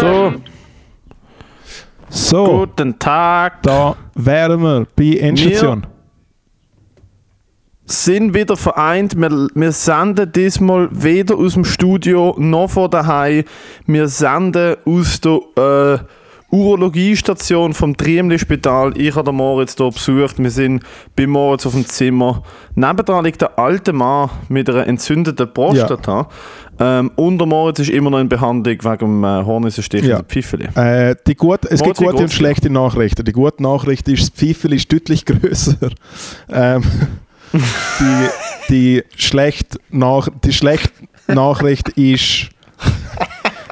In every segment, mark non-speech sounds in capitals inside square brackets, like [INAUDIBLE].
So, So, guten Tag. da wären wir bei Endstation. Sind wieder vereint. Wir, wir senden diesmal weder aus dem Studio noch von daheim. Wir senden aus der äh, Urologiestation vom Triemli-Spital. Ich habe den Moritz hier besucht. Wir sind bei Moritz auf dem Zimmer. Nebendran liegt der alte Mann mit einer entzündeten Prostata. Ähm, und der Moritz ist immer noch in Behandlung wegen dem äh, Hornissenstich Ja. in der Pfeifeli. Äh, die gut, es gibt Moritz, wie gute und schlechte Nachrichten. Die gute Nachricht ist, das Pfeifel ist deutlich [LAUGHS] grösser. Ähm, die, die, schlecht nach, die schlechte Nachricht ist.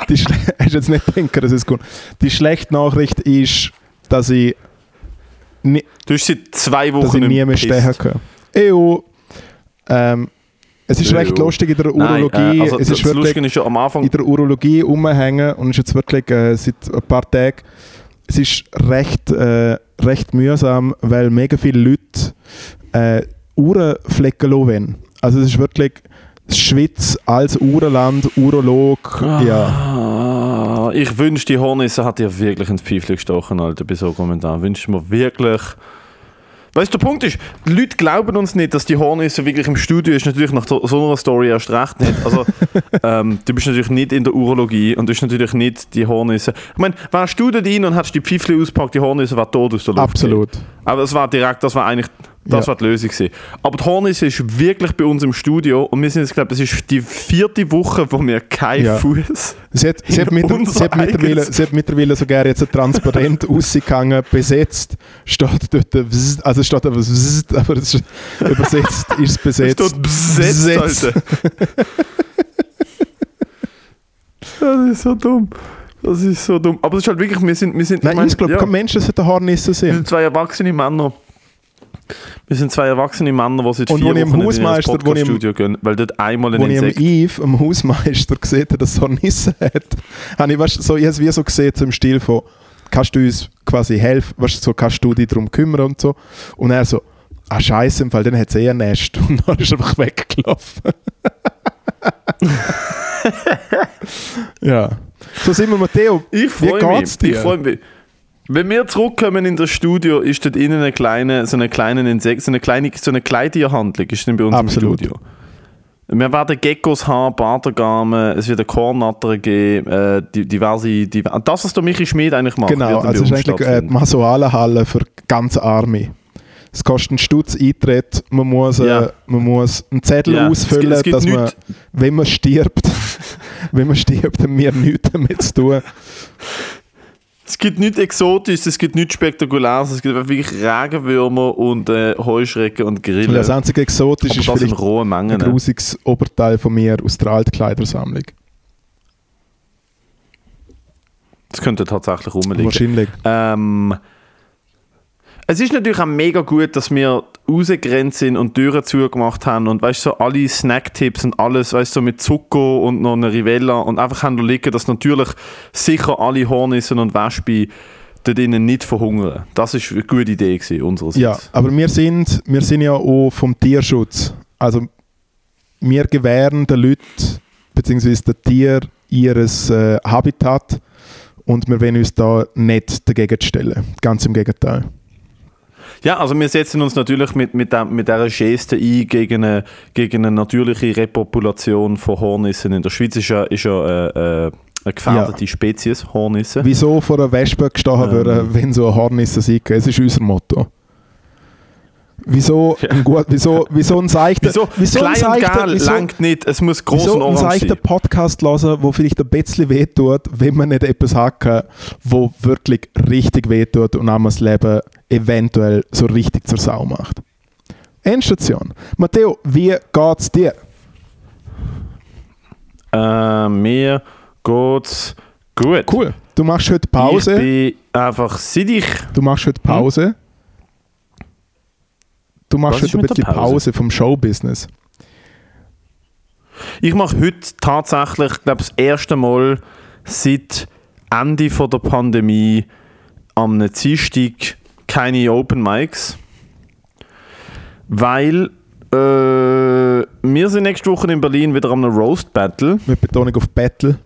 Die schle [LAUGHS] hast jetzt nicht denken, das ist gut. Die schlechte Nachricht ist, dass ich, ni Du hast seit zwei dass Wochen ich nie mehr stehen kann. EU. Ähm, es ist Ew. recht lustig in der Nein, Urologie. äh, also es das ist wirklich ist ja am Anfang in der Urologie rumhängen und ist jetzt wirklich äh, seit ein paar Tagen, es ist recht, äh, recht mühsam, weil mega viele Leute äh, Uhrenflecken lassen wollen. Also es ist wirklich Schweiz als Uhrenland, Urolog, ja. Ah, ich wünsche, die Hornisse hat dir wirklich ins Pfeifchen gestochen, Alter, bei so einem Kommentar. Wünsche mir wirklich. Weißt du, der Punkt ist, die Leute glauben uns nicht, dass die Hornisse wirklich im Studio ist. Natürlich nach so so einer Story erst recht nicht. Also, [LAUGHS] ähm, du bist natürlich nicht in der Urologie und du bist natürlich nicht die Hornisse. Ich meine, wärst du dort rein und hättest die Pfeifchen ausgepackt, die Hornisse war tot aus der Luft. Absolut. Aber das war direkt, das war eigentlich, das Ja. war die Lösung gewesen. Aber die Hornisse ist wirklich bei uns im Studio und wir sind jetzt, glaube ich, das ist die vierte Woche, wo wir keinen Ja. Fuß Sie hat, sie, hat sie, mittlerweile, sie hat mittlerweile sogar jetzt ein transparent [LAUGHS] rausgegangen, besetzt, steht dort, also steht aber aber es ist, übersetzt ist es besetzt. Es steht besetzt, Besetzt. [LAUGHS] Das ist so dumm. Das ist so dumm. Aber es ist halt wirklich, wir sind, wir sind, Nein, meine, ich glaube, ja, kein Mensch sollte Hornissen wir sein. sind zwei erwachsene Männer. Wir sind zwei erwachsene Männer, die seit Und vier im Wochen in Hausmeister- ich im- Podcast-Studio gehen, weil dort einmal ein Als ich Insekt... Eve, Hausmeister, gesehen habe, dass er Hornissen hat, habe ich, weißt, so, ich es wie so gesehen, so im Stil von, kannst du uns quasi helfen, weißt, so, kannst du dich darum kümmern und so. Und er so, ah scheiße, im Fall, dann hat es eh ein Nest. [LAUGHS] Und dann ist er einfach weggelaufen. [LAUGHS] ja. So sind wir, Matteo. Ich Wie freue mich. dir? Ich freue mich. Wenn wir zurückkommen in das Studio, ist dort innen eine kleine, so eine kleine Insekt, so eine kleine, so eine Kleintierhandlung ist dann bei uns Absolut. im Studio. Wir werden Geckos haben, Bartergamen, es wird eine Kornatter geben, äh, die, diverse, die, das, was der Michi Schmid eigentlich macht. Genau, also es ist eigentlich äh, die stattfinden. Masoalenhalle für ganz Arme. Es kostet einen Stutz Eintritt, man muss, äh, Ja. man muss einen Zettel Ja, es gibt- ausfüllen, es gibt dass man, wenn man stirbt, [LAUGHS] wenn man stirbt, haben wir nichts damit zu tun. Es gibt nichts Exotisches, es gibt nichts Spektakuläres, es gibt einfach wirklich Regenwürmer und äh, Heuschrecken und Grillen. Das einzige Exotisch Aber ist das vielleicht Mengen. ein ne? grusiges Oberteil von mir aus der Altkleidersammlung. Das könnte tatsächlich rumliegen. Wahrscheinlich. Ähm, es ist natürlich auch mega gut, dass wir rausgerannt sind und Türen zugemacht haben und weißt so alle Snacktipps und alles, weißt du, so mit Zucker und noch eine Rivella und einfach haben liegen, dass natürlich sicher alle Hornissen und Wespen dort innen nicht verhungern. Das ist eine gute Idee gewesen, unsererseits. Ja, aber wir sind, wir sind ja auch vom Tierschutz. Also wir gewähren den Leuten bzw. den Tieren ihres äh, Habitat und wir wollen uns da nicht dagegen stellen. Ganz im Gegenteil. Ja, also wir setzen uns natürlich mit, mit, dem, mit dieser Geste ein gegen eine, gegen eine natürliche Repopulation von Hornissen. In der Schweiz ist ja, ist ja äh, äh, eine gefährdete Spezies, Hornissen. Wieso vor einer Wespe gestochen Ähm. werden, wenn so eine Hornisse sein? Es ist unser Motto. Wieso ein, gut, wieso, wieso ein seichter, Wieso? wieso ein Klein seichter, wieso, langt nicht, es muss groß wieso und ein seichter. Podcast hören, wo vielleicht ein bisschen wehtut, wenn man nicht etwas hat, kann, wo wirklich richtig wehtut und einem das Leben eventuell so richtig zur Sau macht. Endstation. Matteo, wie geht's dir? Äh, mir geht's gut. Cool. Du machst heute Ich Pause. bin einfach, ich... Du machst heute Pause. Du machst heute ein bisschen Pause? Pause vom Showbusiness. Ich mache heute tatsächlich, glaube das erste Mal seit Ende von der Pandemie am Dienstag keine Open Mics. Weil äh, wir sind nächste Woche in Berlin wieder am Roast Battle. Mit Betonung auf Battle.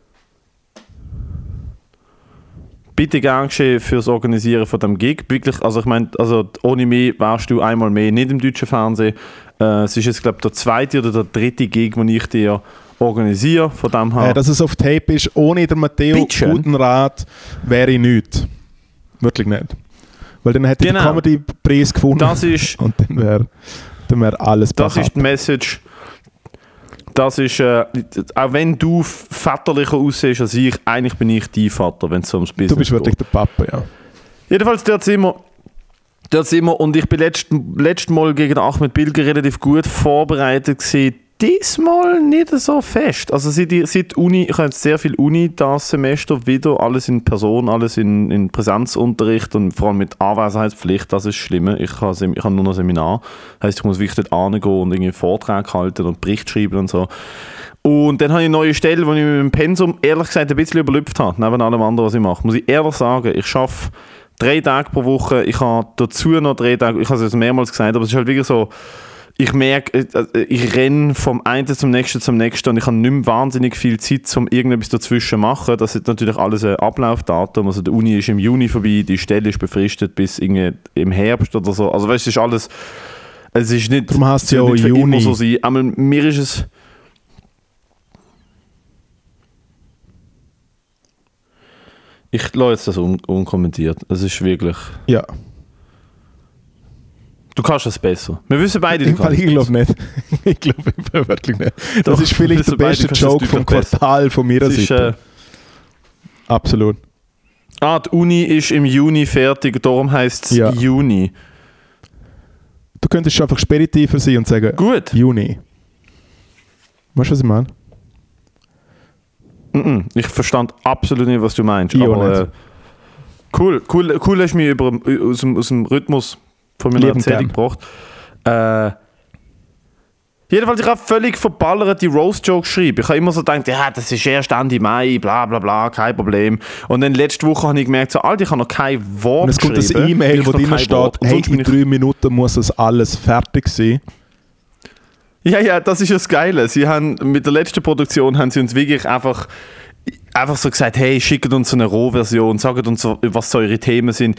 Bitte gern geschehen fürs Organisieren von dem Gig. Wirklich, also ich meine, also ohne mich wärst du einmal mehr nicht im deutschen Fernsehen. Äh, es ist jetzt, glaube ich, der zweite oder der dritte Gig, den ich dir organisiere. Von dem her. Äh, dass es auf Tape ist, ohne der Matteo Bitteschön. Gutenrat wäre ich nichts. Wirklich nicht. Weil dann hätte ich Genau. den Comedy-Preis gefunden Das ist, [LAUGHS] und dann wäre dann wär alles das backup. ist die Message. Das ist, äh, auch wenn du väterlicher aussiehst als ich, eigentlich bin ich dein Vater, wenn es ums Business Du bist wirklich geht. der Papa, ja. Jedenfalls, dort sind wir. Dort sind wir und ich bin letzt, letztes Mal gegen den Ahmed Bilger relativ gut vorbereitet gewesen. Diesmal nicht so fest. Also seit, seit Uni, ich habe jetzt sehr viel Uni das Semester wieder, alles in Person, alles in, in Präsenzunterricht und vor allem mit Anwesenheitspflicht, das ist schlimm. Ich habe, ich habe nur noch Seminar, heißt ich muss wirklich dort hingehen und irgendwie Vortrag halten und Bericht schreiben und so. Und dann habe ich eine neue Stelle, wo ich mit dem Pensum ehrlich gesagt ein bisschen überlüpft habe, neben allem anderen, was ich mache. Muss ich ehrlich sagen, ich schaffe drei Tage pro Woche, ich habe dazu noch drei Tage, ich habe es jetzt mehrmals gesagt, aber es ist halt wirklich so, ich merke, äh, ich renne vom einen zum nächsten zum nächsten und ich habe nicht mehr wahnsinnig viel Zeit, um irgendetwas dazwischen zu machen. Das ist natürlich alles ein Ablaufdatum. Also die Uni ist im Juni vorbei, die Stelle ist befristet bis irgendwie im Herbst oder so. Also weißt du, es ist alles, es ist nicht, Darum heisst es ja auch Juni. so sein. Aber mir ist es... Ich lasse jetzt das un unkommentiert. Es ist wirklich... Ja. Du kannst es besser. Wir wissen beide, du kannst ich glaube nicht. [LAUGHS] ich glaube wirklich nicht. Das Doch, ist vielleicht der beide, beste es Joke vom. Quartal von ist, Seite. äh, Absolut. ah, die Uni ist im Juni fertig, darum heisst es Ja. Juni. Du könntest schon einfach speditiver sein und sagen, Gut. Juni. Weißt du, was ich meine? Mhm. Ich verstand absolut nicht, was du meinst. Ich aber, äh, cool, cool, cool hast du mich über, aus, aus dem Rhythmus von meiner Liebend Erzählung gebracht. Äh, jedenfalls, ich habe völlig verballert die Roast-Joke geschrieben. Ich habe immer so gedacht, ja, das ist erst Ende Mai, bla bla bla, kein Problem. Und dann letzte Woche habe ich gemerkt, so, Alter, ich habe noch kein Wort Und es kommt ein geschrieben. E-Mail, wo drin steht, hey, in drei Minuten muss das alles fertig sein. Ja, ja, das ist ja das Geile. Sie haben, mit der letzten Produktion haben sie uns wirklich einfach, einfach so gesagt, hey, schickt uns so eine Rohversion, sagt uns, was so eure Themen sind.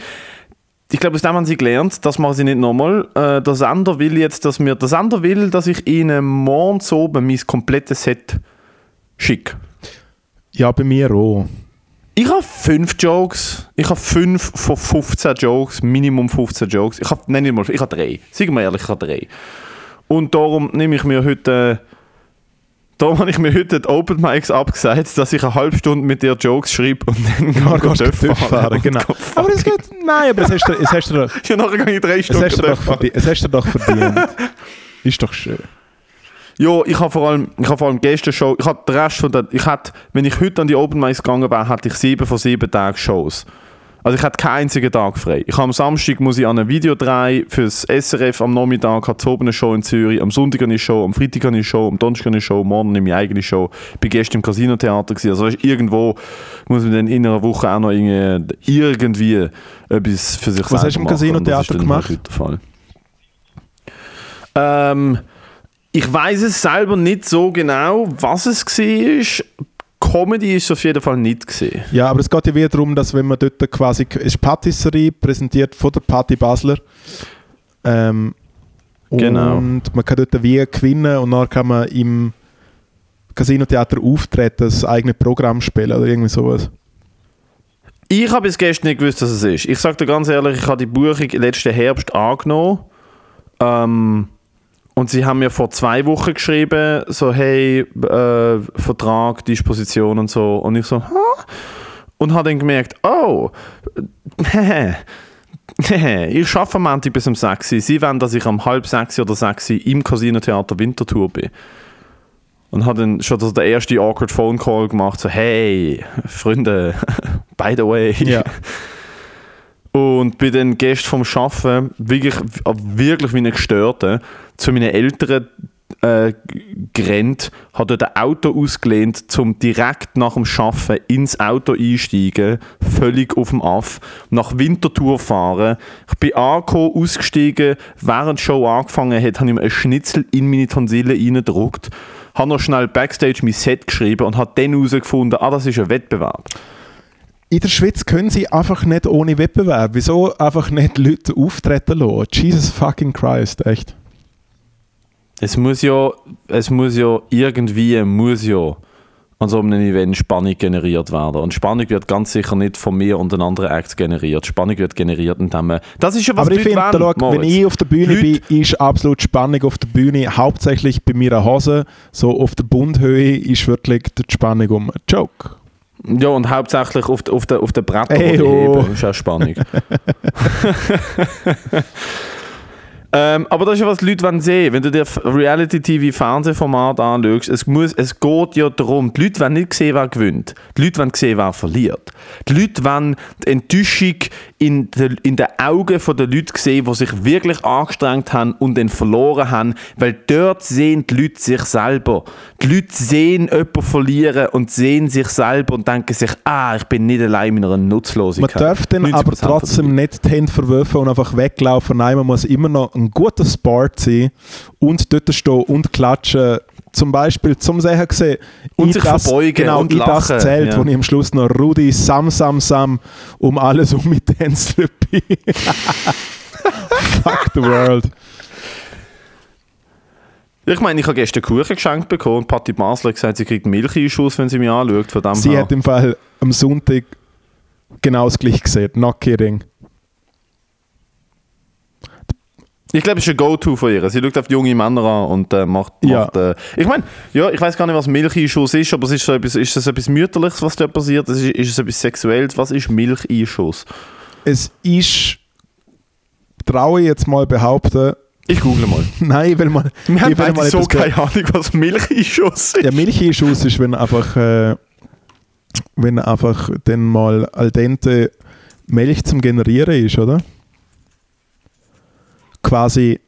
Ich glaube, aus dem haben sie gelernt, das machen sie nicht nochmal. Äh, der Sender will jetzt, dass mir, der Sender will, dass ich ihnen morgens oben mein komplettes Set schicke. Ja, bei mir auch. Ich habe fünf Jokes. Ich habe fünf von 15 Jokes, Minimum 15 Jokes. Ich habe, nein, nicht mal, ich habe drei. Sagen wir ehrlich, ich habe drei. Und darum nehme ich mir heute, darum habe ich mir heute die Open Mics abgesagt, dass ich eine halbe Stunde mit dir Jokes schreibe und dann gehe ich gehst du Dörf fahren, genau. [LAUGHS] Aber das geht, nein, aber es hast du, es hast du, [LAUGHS] Ja, nachher gehe ich drei es Stunden hast du, doch, fahren. verdient, es hast du doch verdient. Ist doch schön. Ja, ich habe vor allem, ich habe vor allem gestern Show, ich hatte den Rest von der, ich hatte, wenn ich heute an die Open Mics gegangen bin, hatte ich sieben von sieben Tagen Shows. Also ich hatte keinen einzigen Tag frei. Ich habe am Samstag muss ich an einem Video drehen fürs SRF am Nachmittag, hatte oben eine Show in Zürich, am Sonntag eine Show, am Freitag eine Show, am Donnerstag eine Show, morgen nehme ich eigene Show. Ich bin gestern im Casino-Theater. Also weißt, irgendwo muss man dann in einer Woche auch noch irgendwie, irgendwie etwas für sich Was selber hast du im. Casino-Theater gemacht? Fall. Ähm, ich weiß es selber nicht so genau, was es war. Comedy ist es auf jeden Fall nicht gesehen. Ja, aber es geht ja wieder darum, dass wenn man dort quasi, es ist Patisserie, präsentiert von der Patti Basler. Ähm, Genau. Und man kann dort wie gewinnen und dann kann man im Casino-Theater auftreten, das eigene Programm spielen oder irgendwie sowas. Ich habe bis gestern nicht gewusst, was es ist. Ich sage dir ganz ehrlich, ich habe die Buchung letzten Herbst angenommen. Ähm, und sie haben mir vor zwei Wochen geschrieben, so hey, äh, Vertrag, Disposition und so. Und ich so, ha? Und habe dann gemerkt, oh, [LAUGHS] ich arbeite am Montag bis um 6 Uhr. Sie wollen, dass ich am halb 6 oder 6 Uhr im Casino Theater Winterthur bin. Und habe dann schon so den ersten awkward Phone Call gemacht, so hey, Freunde, [LAUGHS] by the way. Ja. [LAUGHS] Und bin dann gestern vom Arbeiten wirklich, wirklich wie ein Gestörter zu meinen Eltern äh, gerannt, habe dort ein Auto ausgelehnt, um direkt nach dem Arbeiten ins Auto einsteigen, völlig auf dem Aff, nach Winterthur fahren. Ich bin angekommen, ausgestiegen, während die Show angefangen hat, habe ich mir einen Schnitzel in meine Tonsille reingedruckt, habe noch schnell Backstage mein Set geschrieben und habe dann herausgefunden, ah, das ist ein Wettbewerb. In der Schweiz können sie einfach nicht ohne Wettbewerb. Wieso einfach nicht Leute auftreten lassen? Jesus fucking Christ, echt. Es muss ja, es muss ja irgendwie, muss ja an so einem Event Spannung generiert werden. Und Spannung wird ganz sicher nicht von mir und den anderen Acts generiert. Spannung wird generiert, indem man... Das ist ja was Aber ich finde, wenn ich auf der Bühne Leute, bin, ist absolut Spannung auf der Bühne. Hauptsächlich bei meiner Hose, so auf der Bundhöhe, ist wirklich die Spannung um einen Joke. Ja, und hauptsächlich auf, auf, der, auf den Brettern, die oh. heben, ist auch Spannung. [LAUGHS] Ähm, aber das ist ja, was die Leute sehen Wenn du dir Reality-TV-Fernsehformat anschaust, es, muss, es geht ja darum, die Leute wollen nicht sehen, wer gewinnt. Die Leute wollen sehen, wer verliert. Die Leute wollen die Enttäuschung in, de, in den Augen der Leute sehen, die sich wirklich angestrengt haben und dann verloren haben, weil dort sehen die Leute sich selber. Die Leute sehen jemanden verlieren und sehen sich selber und denken sich, ah, ich bin nicht allein in einer Nutzlosigkeit. Man darf dann aber trotzdem nicht die Hände verwerfen und einfach weglaufen. Nein, man muss immer noch ein guter Sport sein und dort stehen und klatschen. Zum Beispiel zum Sehen gesehen, und sich das, verbeugen genau, und in lachen. das Zelt, ja. wo ich am Schluss noch Rudi Sam Sam Sam um alles um mit Dance [LAUGHS] Fuck the world. Ich meine, ich habe gestern Kuchen geschenkt bekommen und Patti Basler hat gesagt, sie kriegt Milcheinschuss, wenn sie mich anschaut. Von dem sie her. hat im Fall am Sonntag genau das gleiche gesehen. Not kidding. Ich glaube, es ist ein Go-To von ihr. Sie schaut auf junge Männer an und äh, macht. Ja. äh, ich meine, ja, ich weiß gar nicht, was Milcheinschuss ist, aber es ist, so etwas, ist das etwas Mütterliches, was da passiert? Ist, ist es etwas Sexuelles? Was ist Milcheinschuss? Es ist, traue ich jetzt mal behaupten, ich google mal. [LAUGHS] Nein, ich will mal. Wir haben beide mal so keine Ahnung, was Milcheinschuss ist. Ja, Milcheinschuss ist, wenn einfach, äh, wenn einfach dann mal al dente Milch zum Generieren ist, oder? Quasi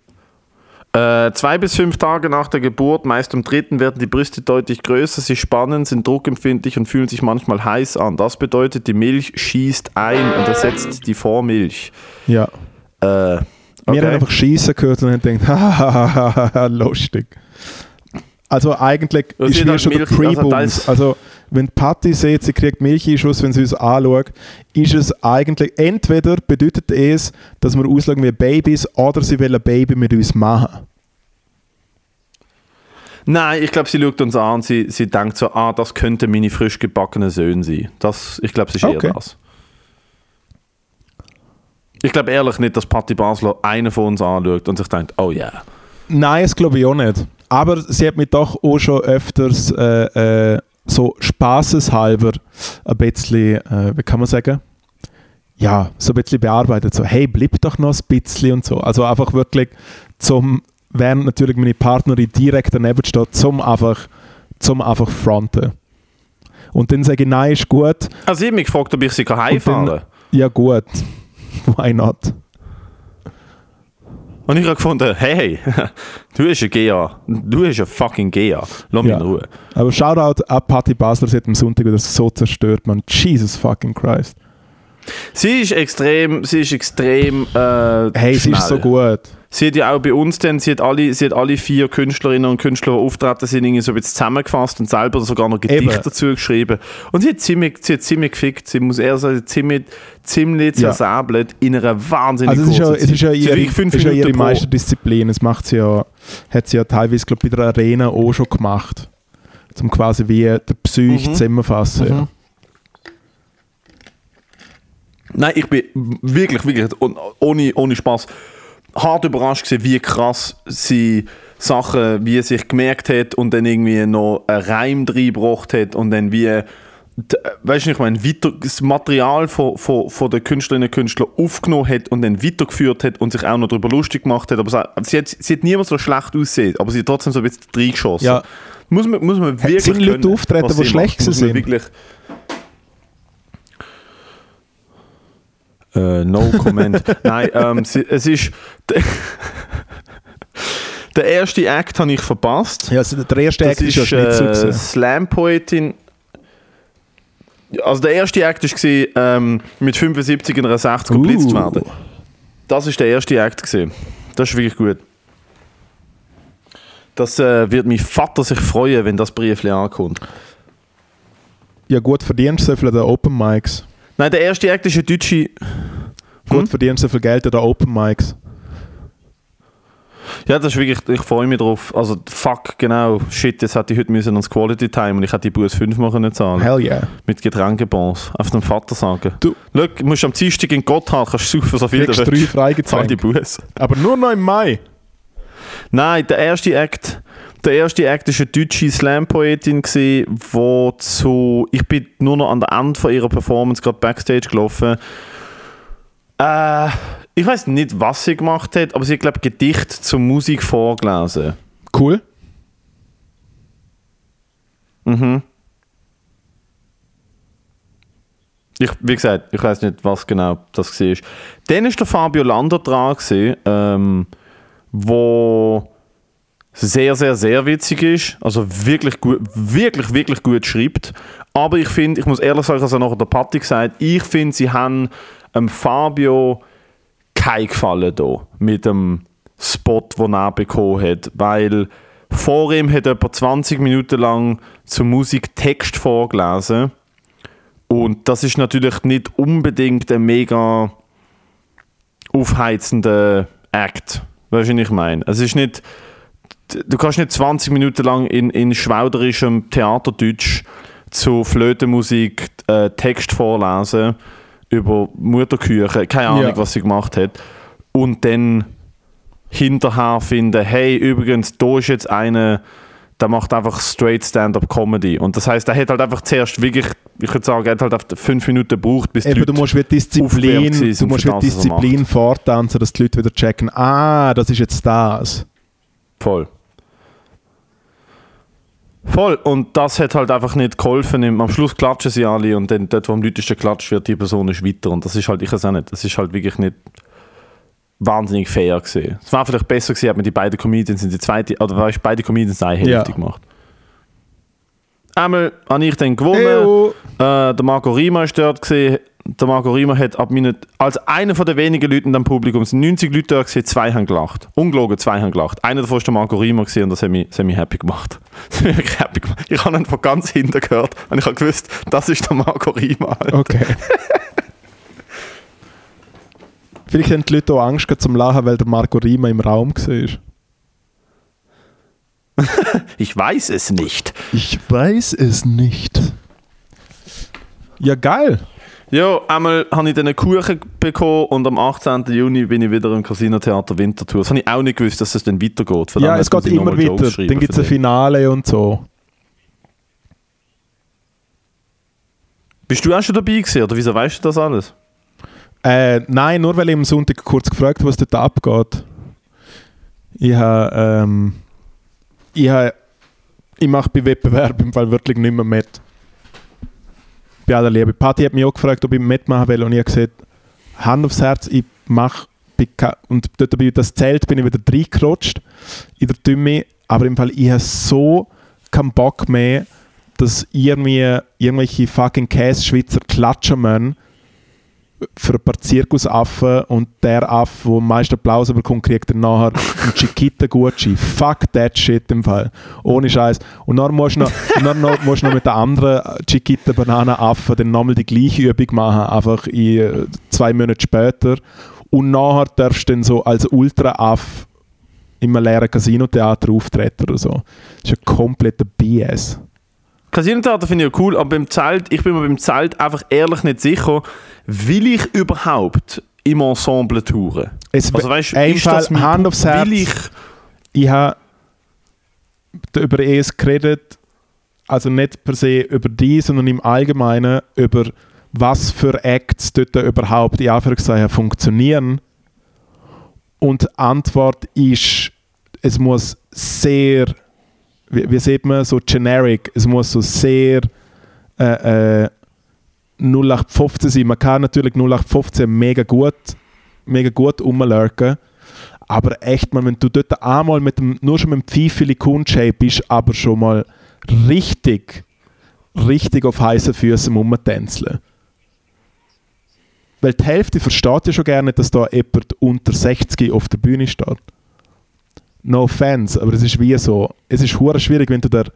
äh, zwei bis fünf Tage nach der Geburt, meist am dritten, werden die Brüste deutlich größer, sie spannen, sind druckempfindlich und fühlen sich manchmal heiß an. Das bedeutet, die Milch schießt ein und ersetzt die Vormilch. Ja. Äh, okay. Wir haben einfach schießen gehört und haben gedacht, [LAUGHS] hahaha, lustig. Also eigentlich das ist mir schon Milch, der Pre-Bums. Also, wenn Patty sieht, sie kriegt Milcheinschuss, wenn sie uns anschaut, ist es eigentlich, entweder bedeutet es, dass wir aussehen wie Babys oder sie will ein Baby mit uns machen. Nein, ich glaube, sie schaut uns an und sie, sie denkt so, ah, das könnte meine frisch gebackene Söhne sein. Das, ich glaube, es ist okay. eher das. Ich glaube ehrlich nicht, dass Patti Basler einen von uns anschaut und sich denkt, oh ja. Yeah. Nein, das glaube ich auch nicht. Aber sie hat mich doch auch schon öfters äh, äh, so spaßeshalber ein bisschen, äh, wie kann man sagen, ja, so ein bisschen bearbeitet. So, hey, bleib doch noch ein bisschen und so. Also einfach wirklich zum, während natürlich meine Partnerin direkt daneben steht, zum einfach, zum einfach fronten. Und dann sage ich, nein, ist gut. Also ich habe mich gefragt, ob ich sie heimfahren kann. Ja gut, [LAUGHS] why not? Und ich habe gefunden, hey, [LAUGHS] du bist ein GA. Du bist ein fucking GA. Lass mich ja. in Ruhe. Aber Shoutout an Patti Basler, sie hat am Sonntag das so zerstört, man. Jesus fucking Christ. Sie ist extrem, sie ist extrem äh, Hey, sie ist so gut. Sie hat ja auch bei uns dann, sie hat alle, sie hat alle vier Künstlerinnen und Künstler, die auftreten sind, irgendwie so ein bisschen zusammengefasst und selber sogar noch Gedichte dazu geschrieben. Und sie hat ziemlich, sie hat ziemlich gefickt, sie muss eher sagen, ziemlich, ziemlich zersäbelt ja. in einer wahnsinnig also es ist ja, es ist ja ihre, ist ja ihre Meisterdisziplin, es macht sie ja, hat sie ja teilweise, glaube bei der Arena auch schon gemacht. Um quasi wie der Psyche mhm. zusammenfassen. Mhm. Ja. Nein, ich bin wirklich, wirklich, ohne, ohne Spaß, hart überrascht gewesen, wie krass sie Sachen, wie er sich gemerkt hat und dann irgendwie noch einen Reim reingebracht hat und dann wie, weißt du ich meine, weiter, das Material von, von, von den Künstlerinnen und Künstlern aufgenommen hat und dann weitergeführt hat und sich auch noch darüber lustig gemacht hat. Aber sie, hat, sie hat niemand so schlecht ausgesehen, aber sie hat trotzdem so ein bisschen reingeschossen. Ja. Muss man, muss man wirklich Sind Leute auftreten, die schlecht sind? Äh, no comment. [LAUGHS] Nein, ähm, es ist. [LAUGHS] der erste Act habe ich verpasst. Ja, also der erste Act ist, ist äh, so Slam-Poetin. Also der erste Act war ähm, mit 75 in einer 60 uh. geblitzt werden. Das ist der erste Act. Gewesen. Das ist wirklich gut. Das äh, wird mein Vater sich freuen, wenn das Brief ankommt. Ja gut, verdienst du so viel an den Open Mics? Nein, der erste Act ist ein deutsche. Gut Hm? verdienen so viel Geld an den Open Mics. Ja, das ist wirklich, ich freue mich drauf. Also, fuck, genau. Shit, jetzt hätte ich heute müssen ans Quality Time und ich hätte die Bus 5 machen nicht zahlen. Hell yeah. Mit Getränkebons. Auf dem Vater sagen. Du- Schau, du musst am Dienstag in Gotthard, kannst du saufen, so viel du drei willst. Die Freigetränke. Bus. Aber nur noch im Mai. Nein, der erste Act, der erste Act ist eine deutsche Slam-Poetin wo zu, ich bin nur noch an der Ende von ihrer Performance gerade backstage gelaufen. Äh, ich weiß nicht, was sie gemacht hat, aber sie hat glaube Gedicht zur Musik vorgelesen. Cool. Mhm. Ich, wie gesagt, ich weiß nicht, was genau das war. Dann ist der Fabio Lander dran, gewesen, ähm, wo sehr, sehr, sehr witzig ist. Also wirklich gut, wirklich, wirklich gut schreibt. Aber ich finde, ich muss ehrlich sagen, also nachher der Patti gesagt, ich finde, sie haben ähm, Fabio keinen Gefallen da mit dem Spot, den er bekommen hat. Weil vor ihm hat etwa 20 Minuten lang zur Musik Text vorgelesen. Und das ist natürlich nicht unbedingt ein mega aufheizender Act. Weißt du, was ich meine? Es ist nicht, du kannst nicht 20 Minuten lang in, in schwauderischem Theaterdeutsch zu Flötenmusik äh, Text vorlesen über Mutterküche, keine Ahnung, Ja. was sie gemacht hat, und dann hinterher finden, hey, übrigens, da ist jetzt einer, der macht einfach straight Stand-up-Comedy. Und das heißt, er hat halt einfach zuerst wirklich, ich würde sagen, er hat halt auf fünf Minuten gebraucht, bis die Eben, Leute du musst wie aufgewärmt Disziplin, sind du musst für wie das, was er Disziplin vortanzen, dass die Leute wieder checken, ah, das ist jetzt das. Voll. Voll. Und das hat halt einfach nicht geholfen. Am Schluss klatschen sie alle und dann dort, wo am lautesten klatscht wird, die Person ist weiter. Und das ist halt, ich weiß auch nicht, das ist halt wirklich nicht wahnsinnig fair gesehen. Es war vielleicht besser gewesen, hätte man die beiden Comedians in die zweite, oder weißt, beide Comedians eine Hälfte Ja. gemacht. Einmal habe ich dann gewonnen. Äh, der Marco Rima ist dort gesehen. Der Marco Rima hat ab meinen, als einer von den wenigen Leuten im Publikum, es sind 90 Leute dort gesehen, zwei haben gelacht. Ungelogen, zwei haben gelacht. Einer davon ist der Marco Rima gesehen und das hat mich, das hat mich happy gemacht. [LAUGHS] Das hat mich wirklich happy gemacht. Ich habe ihn von ganz hinten gehört und ich habe gewusst, das ist der Marco Rima. Okay. [LAUGHS] Vielleicht haben die Leute auch Angst gehabt zum Lachen, weil der Marco Rima im Raum war. [LAUGHS] Ich weiß es nicht. Ich weiß es nicht. Ja, geil. Ja, einmal habe ich dann einen Kuchen bekommen und am 18. Juni bin ich wieder im Casino Theater Winterthur. Das habe ich auch nicht gewusst, dass es dann weitergeht. Von ja, es geht immer weiter. Dann gibt es ein. Finale und so. Bist du auch schon dabei gewesen, oder wieso weißt du das alles? Äh, nein, nur weil ich am Sonntag kurz gefragt habe, was dort abgeht. Ich habe, ähm, ich habe, ich mache bei Wettbewerben im Fall wirklich nicht mehr mit. Bei aller Liebe. Patti hat mich auch gefragt, ob ich mitmachen will und ich habe gesagt, Hand aufs Herz, ich mache und dort bei das Zelt bin ich wieder reingerutscht in der Tümme, aber im Fall ich habe so keinen Bock mehr, dass irgendwie irgendwelche fucking Käse-Schweizer klatschen müssen für ein paar Zirkusaffen und der Affe, der am meisten Applaus bekommt, kriegt dann nachher einen Chiquita-Gutschein. Fuck that shit im Fall. Ohne Scheiß. Und dann musst du noch, dann noch, musst noch mit den anderen Chiquita-Banana-Affen dann nochmal die gleiche Übung machen, einfach in, äh, zwei Monate später. Und nachher darfst du dann so als Ultra-Aff in einem leeren Casinotheater auftreten oder so. Das ist ein kompletter BS. Casino-Theater finde ich ja cool, aber beim Zelt, ich bin mir beim Zelt einfach ehrlich nicht sicher, will ich überhaupt im Ensemble touren? Es, Also weißt ist Fall, das mein Hand aufs Herz. Will ich, ich habe über es geredet, also nicht per se über die, sondern im Allgemeinen über was für Acts dort überhaupt in Anführungszeichen funktionieren. Und die Antwort ist, es muss sehr, wie, wie sieht man, so generic, es muss so sehr äh, äh, 0815 sein. Man kann natürlich 0815 mega gut, mega gut umlurken. Aber echt, man, wenn du dort einmal mit dem, nur schon mit dem Pfeifeli Kundschape bist, aber schon mal richtig, richtig auf heißen Füßen rumtänzeln. Weil die Hälfte versteht ja schon gerne, dass da jemand unter 60 auf der Bühne steht. No offense, aber es ist wie so. Es ist hure schwierig, wenn du der,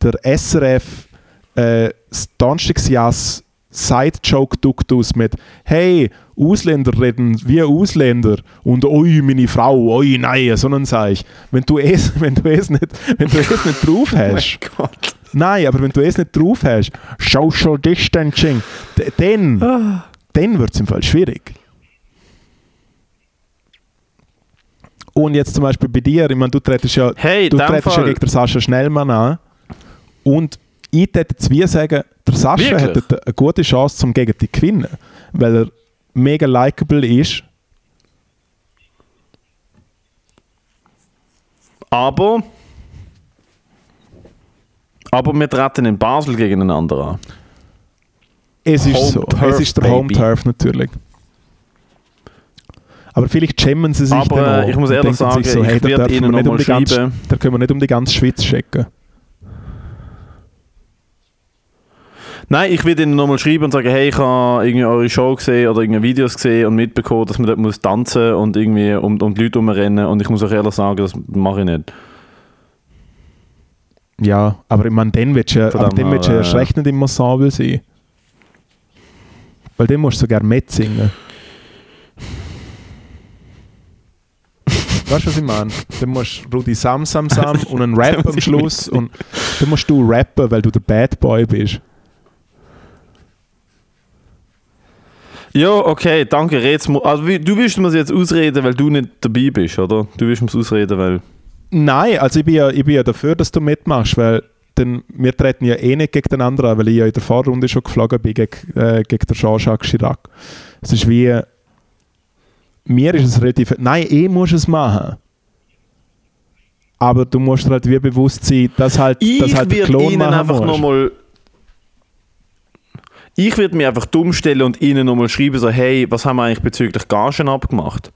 der SRF äh, das Donnerstagsjass Side-Joke-Duktus mit «Hey, Ausländer reden wie Ausländer» und «Oi, meine Frau, oi, nein», sondern sag ich, wenn du es, [LAUGHS] wenn du es, nicht, wenn du es nicht drauf [LAUGHS] hast, Oh Gott. nein, aber wenn du es nicht drauf hast, Social Distancing, dann, dann wird es im Fall schwierig. Und jetzt zum Beispiel bei dir, ich meine, du trittst ja, Hey, du trittst ja gegen den Sascha Schnellmann an. Und ich würde jetzt wie sagen, der Sascha Wirklich? hätte eine gute Chance, zum gegen dich zu gewinnen. Weil er mega likable ist. Aber. Aber wir treten in Basel gegeneinander an. Es ist Home so. Turf, es ist der. Home Turf natürlich. Aber vielleicht jammen sie sich Aber, dann äh, auch ich muss ehrlich sagen, ich da werd dürfen wir ihnen nicht um die ganze- schreiben. Da können wir nicht um die ganze Schweiz checken. Nein, ich werde ihnen nochmal schreiben und sagen, hey, ich habe irgendwie eure Show gesehen oder irgendwie Videos gesehen und mitbekommen, dass man dort muss tanzen und irgendwie um, um die Leute herumrennen und ich muss auch ehrlich sagen, das mache ich nicht. Ja, aber ich meine, dann willst du aber dem dann willst du erst recht nicht im Ensemble sein. Weil dann musst du sogar mitsingen. Weißt du, was ich meine? Dann musst du Rudi Sam Sam Sam [LAUGHS] und einen Rap am Schluss und dann musst du rappen, weil du der Bad Boy bist. Ja, okay, danke. Red's Also, du willst mir jetzt ausreden, weil du nicht dabei bist, oder? Du willst mir ausreden, weil. Nein, also ich bin, ja, ich bin ja dafür, dass du mitmachst, weil denn wir treten ja eh nicht gegen den anderen an, weil ich ja in der Vorrunde schon geflogen bin gegen, äh, gegen den Jean-Jacques Chirac. Es ist wie... Mir ist es relativ... Nein, musst du es machen. Aber du musst dir halt wie bewusst sein, dass halt, Ich dass halt der Klon ihnen machen einfach nochmal. Ich würde mich einfach dumm stellen und ihnen nochmal schreiben, so, hey, was haben wir eigentlich bezüglich Gagen abgemacht?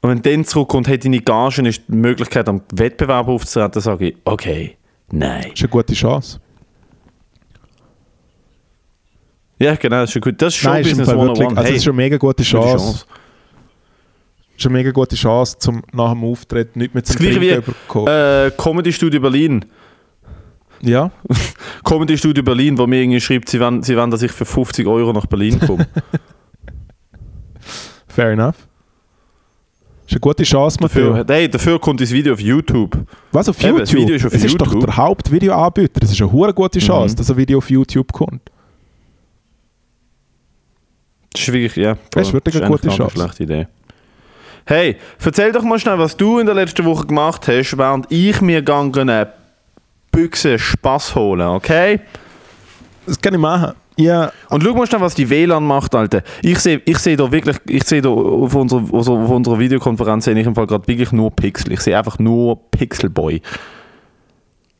Und wenn dann zurückkommt, hey, deine Gagen ist die Möglichkeit, am Wettbewerb aufzutreten, dann sage ich, okay, nein. Das ist eine gute Chance. Ja, genau, das ist schon gut. Das ist Nein, ist im Showbusiness Fall 101. wirklich, also hey, ist eine mega gute Chance. Chance. Ist eine mega gute Chance, zum nach dem Auftritt nicht mehr zum Das wie- Trinken überkommen. Äh, Comedy Studio Berlin. ja, [LAUGHS] Comedy Studio Berlin, wo mir irgendwie schreibt, sie wollen, sie wollen, dass ich für 50 Euro nach Berlin komme. [LAUGHS] fair enough. Das ist eine gute Chance, Matteo. dafür, hey, dafür kommt das Video auf YouTube. Was auf Eben, YouTube? das Video ist auf es ist doch YouTube. der Hauptvideoanbieter. Es ist eine hure gute Chance, Mhm. dass ein Video auf YouTube kommt. Das ist wirklich, ja. Das ist wirklich eine gute Chance. schlechte Idee. Hey, erzähl doch mal schnell, was du in der letzten Woche gemacht hast, während ich mir gegangen eine Büchse Spaß holen, okay? Das kann ich machen. Ja, Und schau mal schnell, was die WLAN macht, Alter. Ich sehe ich seh da wirklich, ich sehe da auf unserer, also auf unserer Videokonferenz sehe ich im Fall gerade wirklich nur Pixel. Ich sehe einfach nur Pixelboy.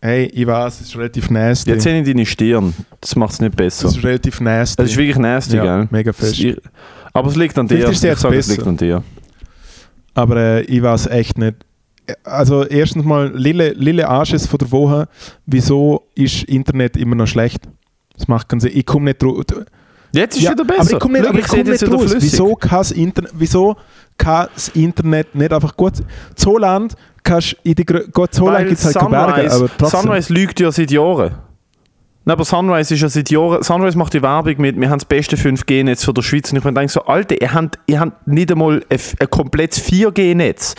Hey, ich weiß, es ist relativ nasty. Jetzt sehe ich deine Stirn. Das macht es nicht besser. Das ist relativ nasty. Das ist wirklich nasty, ja, gell? mega fest. ist- Aber es liegt an dir. Vielleicht ist es ich sage, es liegt an dir. Aber äh, ich weiß echt nicht. Also erstens mal, Lille, Lille Arsches von der Woche, wieso ist Internet immer noch schlecht? Das macht keinen Sinn. Ich komme nicht drauf. Jetzt ist Ja, wieder besser. Aber ich komme nicht, Schau, aber ich komm nicht raus. Wieso kann, das Internet, wieso kann das Internet nicht einfach gut sein? Zoland kannst in die Gut, Zoland Weil gibt es halt keine Berge, Sunrise, aber trotzdem. Sunrise lügt ja seit Jahren. Nein, aber Sunrise ist ja seit Jahren. Sunrise macht die Werbung mit, wir haben das beste 5G-Netz für der Schweiz. Und ich denke so, Alter, ihr habt, ihr habt nicht einmal ein, ein komplettes 4G-Netz.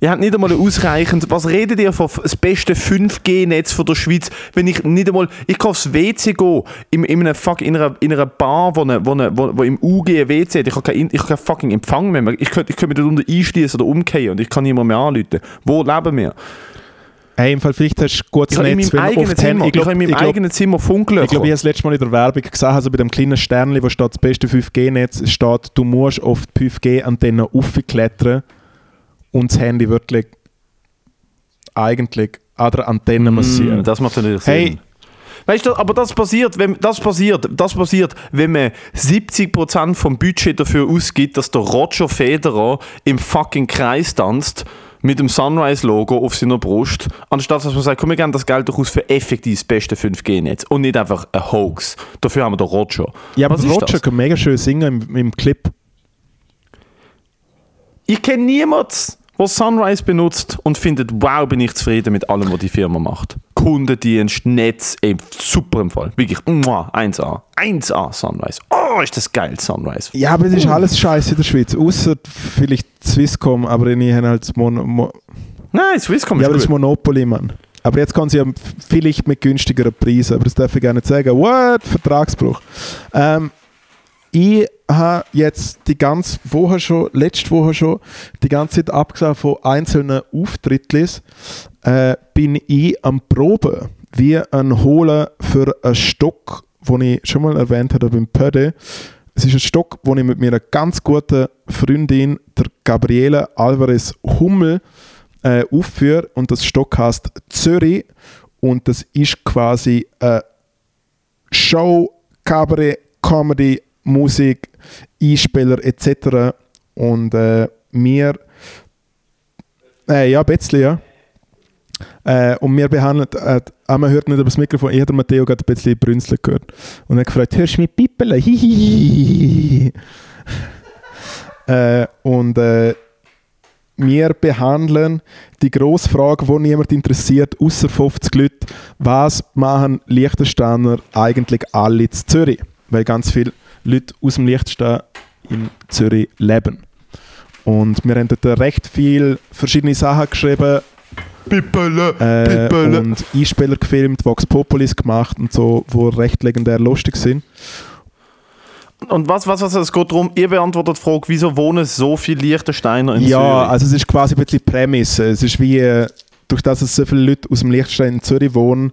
Ihr habt nicht einmal ein ausreichend. Was redet ihr von das beste 5G-Netz für der Schweiz, wenn ich nicht einmal. Ich kann aufs WC gehen, in, in, einem fuck, in, einer, in einer Bar, wo, eine, wo, eine, wo, wo im UG ein WC hat. Ich habe keinen ich hab keinen fucking Empfang mehr. Ich könnte, ich könnte mich darunter einschließen oder umkehren und ich kann niemand mehr anrufen. Wo leben wir? Hey, im Fall vielleicht hast du gutes Ich Netz, wenn du oft. Zimmer, Ich ich glaube, habe in meinem ich glaub, eigenen Zimmer Funklöcher. ich, glaub, ich habe das letzte Mal in der Werbung gesehen, also bei dem kleinen Sternli, wo steht das beste 5G-Netz, steht, du musst auf die 5G-Antenne aufklettern und das Handy wirklich eigentlich an der Antenne massieren. Mm, das macht natürlich Sinn. Hey. Weißt du, aber das passiert, wenn, das passiert, das passiert, wenn man 70% vom Budget dafür ausgibt, dass der Roger Federer im fucking Kreis tanzt mit dem Sunrise-Logo auf seiner Brust, anstatt dass man sagt, komm, wir geben das Geld doch aus für effektiv das beste 5G-Netz und nicht einfach ein Hoax. Dafür haben wir den Roger. ja, aber Roger das? kann mega schön singen im, im Clip. Ich kenne niemanden, der Sunrise benutzt und findet, wow, bin ich zufrieden mit allem, was die Firma macht. Kundendienst, Netz, ey, super im Fall. Wirklich, muah, 1A. 1A Sunrise. Oh, ist das geil, Sunrise. Ja, aber es ist alles scheiße in der Schweiz. Außer vielleicht Swisscom, aber ich habe halt Mon Mo Nein, Swisscom Ja, ist aber das. Monopoly, Mann. Aber jetzt kann sie ja vielleicht mit günstigeren Preisen, aber das darf ich gerne nicht sagen. What? Vertragsbruch. Ähm, ich habe jetzt die ganze Woche schon, letzte Woche schon, die ganze Zeit abgesehen von einzelnen Auftritten, äh, bin ich am Proben, wie ein Holen für einen Stock, den ich schon mal erwähnt habe beim Pöde. Es ist ein Stock, den ich mit meiner ganz guten Freundin, der Gabriele Alvarez Hummel, äh, aufführe. Und das Stock heißt Zürich. Und das ist quasi eine Show, Cabaret, Comedy, Musik, Einspieler etc. Und äh, wir, äh, ja, ein bisschen, ja. Äh, und wir behandeln, äh, ah, man hört nicht über das Mikrofon, ich habe Matteo gerade ein bisschen brünzeln gehört. Und er gefragt, hörst du mich pippeln? Hihihihi. [LAUGHS] äh, und äh, wir behandeln die grosse Frage, die niemand interessiert, außer 50 Leute. Was machen Liechtensteiner eigentlich alle in Zürich? Weil ganz viele Leute aus dem Liechtenstein in Zürich leben. Und wir haben dort recht viele verschiedene Sachen geschrieben Pippele, äh, und Einspieler gefilmt, Vox Populis gemacht und so, wo recht legendär lustig sind. Und was, was, was, es geht darum, ihr beantwortet die Frage, wieso wohnen so viele Liechtensteiner in ja, Zürich? also es ist quasi ein bisschen Prämisse. Es ist wie, äh, durch das es so viele Leute aus dem Liechtenstein in Zürich wohnen,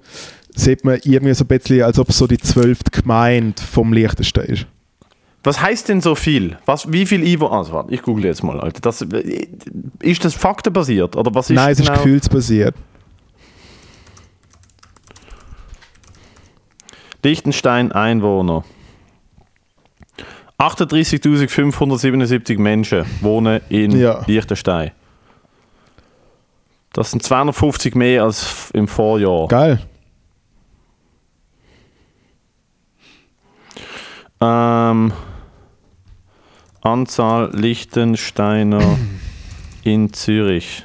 sieht man irgendwie so ein bisschen, als ob es so die zwölfte Gemeinde vom Liechtenstein ist. Was heißt denn so viel? Was, wie viel Ivo? Also, warte, ich google jetzt mal, Alter. Das, ist das faktenbasiert? Oder was ist Nein, es ist genau- gefühlsbasiert. Liechtenstein Einwohner. 38.577 Menschen wohnen in Ja. Liechtenstein. Das sind 250 mehr als im Vorjahr. Geil. Ähm, Anzahl Liechtensteiner in Zürich.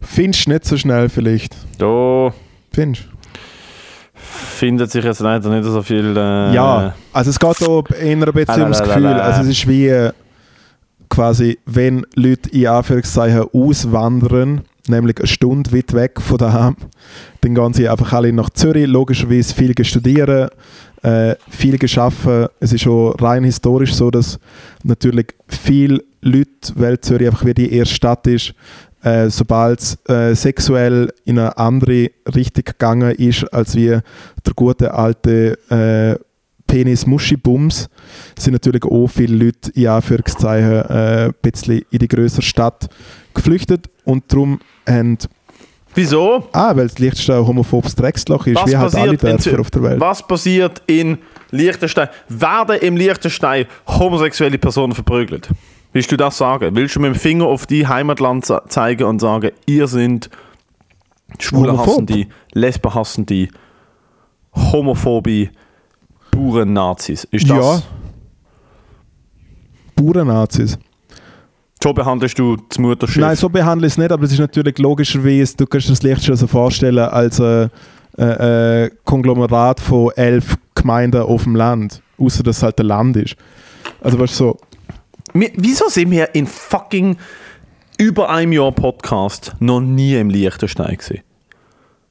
Findest du nicht so schnell vielleicht? Da Findest findet sich jetzt leider nicht so viel. Äh, Ja, also es geht hier eher ein bisschen ums. Gefühl. Also es ist wie äh, quasi, wenn Leute in Anführungszeichen auswandern, nämlich eine Stunde weit weg von daheim, dann gehen sie einfach alle nach Zürich, logischerweise viel studieren, äh, viel geschaffen. Es ist schon rein historisch so, dass natürlich viele Leute, weil Zürich einfach wie die erste Stadt ist, äh, sobald es äh, sexuell in eine andere Richtung gegangen ist, als wie der gute alte Penis-Muschi-Bums, sind natürlich auch viele Leute in Anführungszeichen äh, ein bisschen in die größere Stadt geflüchtet und darum haben, Wieso? ah, weil das Liechtenstein ein homophobes Drecksloch ist, wie halt alle in Dörfer auf der Welt. Was passiert in Liechtenstein? Werden im Liechtenstein homosexuelle Personen verprügelt? Willst du das sagen? Willst du mit dem Finger auf die Heimatland ze- zeigen und sagen, ihr sind Schwule hassen die, Lesben hassen die, homophobe Buren-Nazis? Ist das, Ja. Bauernazis. so behandelst du das Mutterschiff? Nein, so behandle ich es nicht, aber es ist natürlich logischerweise, du kannst dir das Liechtenstein so vorstellen als ein äh, äh, Konglomerat von elf Gemeinden auf dem Land, außer dass es halt ein Land ist. Also weißt du, so, Wir, wieso sind wir in fucking über einem Jahr Podcast noch nie im Liechtenstein gewesen?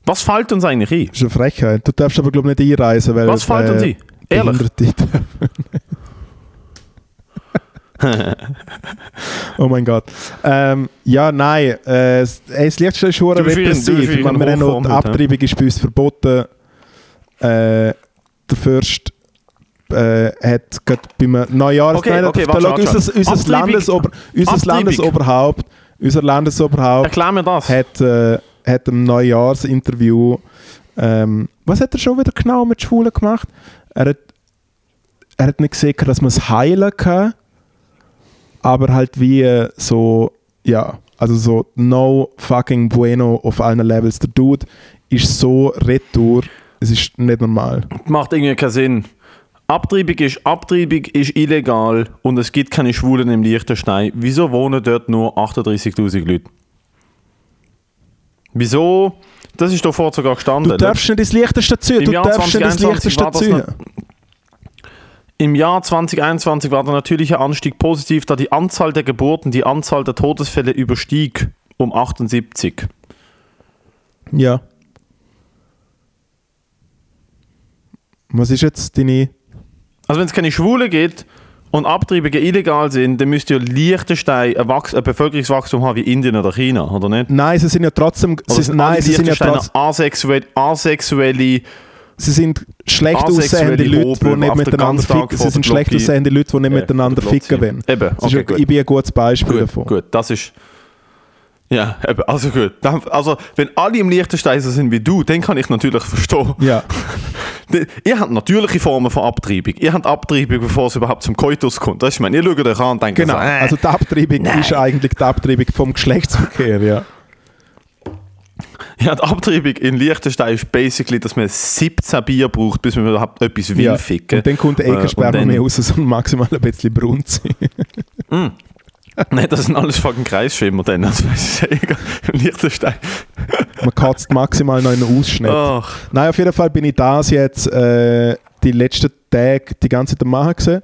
Was fällt uns eigentlich ein? das ist eine Frechheit. Du darfst aber glaube ich nicht einreisen, weil Was fällt uns ein? Ehrlich? Behinderte [LAUGHS] oh mein Gott. Ähm, ja, nein. Äh, es- ey, das Liechtenstein ist schon repressiv. wir haben noch die Abtreibung ist bei uns verboten. Äh, der Fürst äh, hat gerade beim Neujahrs... Okay, okay, warte, warte, unser, unser, Landesober, unser. Landesoberhaupt, unser Landesoberhaupt Erklär mir das. hat, äh, hat im Neujahrsinterview ähm, was hat er schon wieder genau mit Schwulen gemacht? Er hat, er hat nicht gesehen, dass man es heilen kann, aber halt wie äh, so, ja, also so no fucking bueno auf allen Levels. Der Dude ist so retour, es ist nicht normal. Macht irgendwie keinen Sinn. Abtreibung ist, Abtreibung ist illegal und es gibt keine Schwulen im Liechtenstein. Wieso wohnen dort nur 38.000 Leute? Wieso? Das ist doch vorher sogar gestanden. Du darfst nicht ins Liechtenstein ziehen. Im Du Jahr darfst nicht ins 2021 war Liechtenstein das ziehen. Im Jahr 2021 war der natürliche Anstieg positiv, da die Anzahl der Geburten die Anzahl der Todesfälle überstieg um 78. Ja. Was ist jetzt deine. Also wenn es keine Schwule gibt und Abtreibungen illegal sind, dann müsste ja Liechtenstein ein, Wachs ein Bevölkerungswachstum haben wie Indien oder China, oder nicht? Nein, sie sind ja trotzdem. Sie, sind nein, sie sind ja trotzdem. asexuell, asexuelle Sie sind schlecht aussehende Leute, die nicht miteinander ficken. Sie sind schlecht aussehende Leute, die nicht miteinander ficken wollen. Eben, ist okay, gut. ich bin ein gutes Beispiel Gut, davon. gut, das ist. Ja, eben, also gut. Dann, also, wenn alle im Liechtenstein sind wie du, dann kann ich natürlich verstehen. Ja. [LAUGHS] Ihr habt natürliche Formen von Abtreibung. Ihr habt Abtreibung, bevor es überhaupt zum Koitus kommt. Das ist, ich meine, ihr schaut euch an und denkt Genau. so, äh, Also die Abtreibung Nein. ist eigentlich die Abtreibung vom Geschlechtsverkehr, ja. ja, die Abtreibung in Liechtenstein ist basically, dass man 17 Bier braucht, bis man überhaupt etwas will ja. ficken. Und dann kommt der Äh, und Ekelsperma dann- mehr raus, so maximal ein bisschen brunzig. [LAUGHS] [LAUGHS] Nein, das sind alles fucking Kreisschimmer dann. Also, ist ja egal. [LAUGHS] Liechtenstein. Man kotzt maximal noch in den Ausschnitt. Ach. Nein, auf jeden Fall bin ich das jetzt äh, die letzten Tage die ganze Zeit am machen gewesen.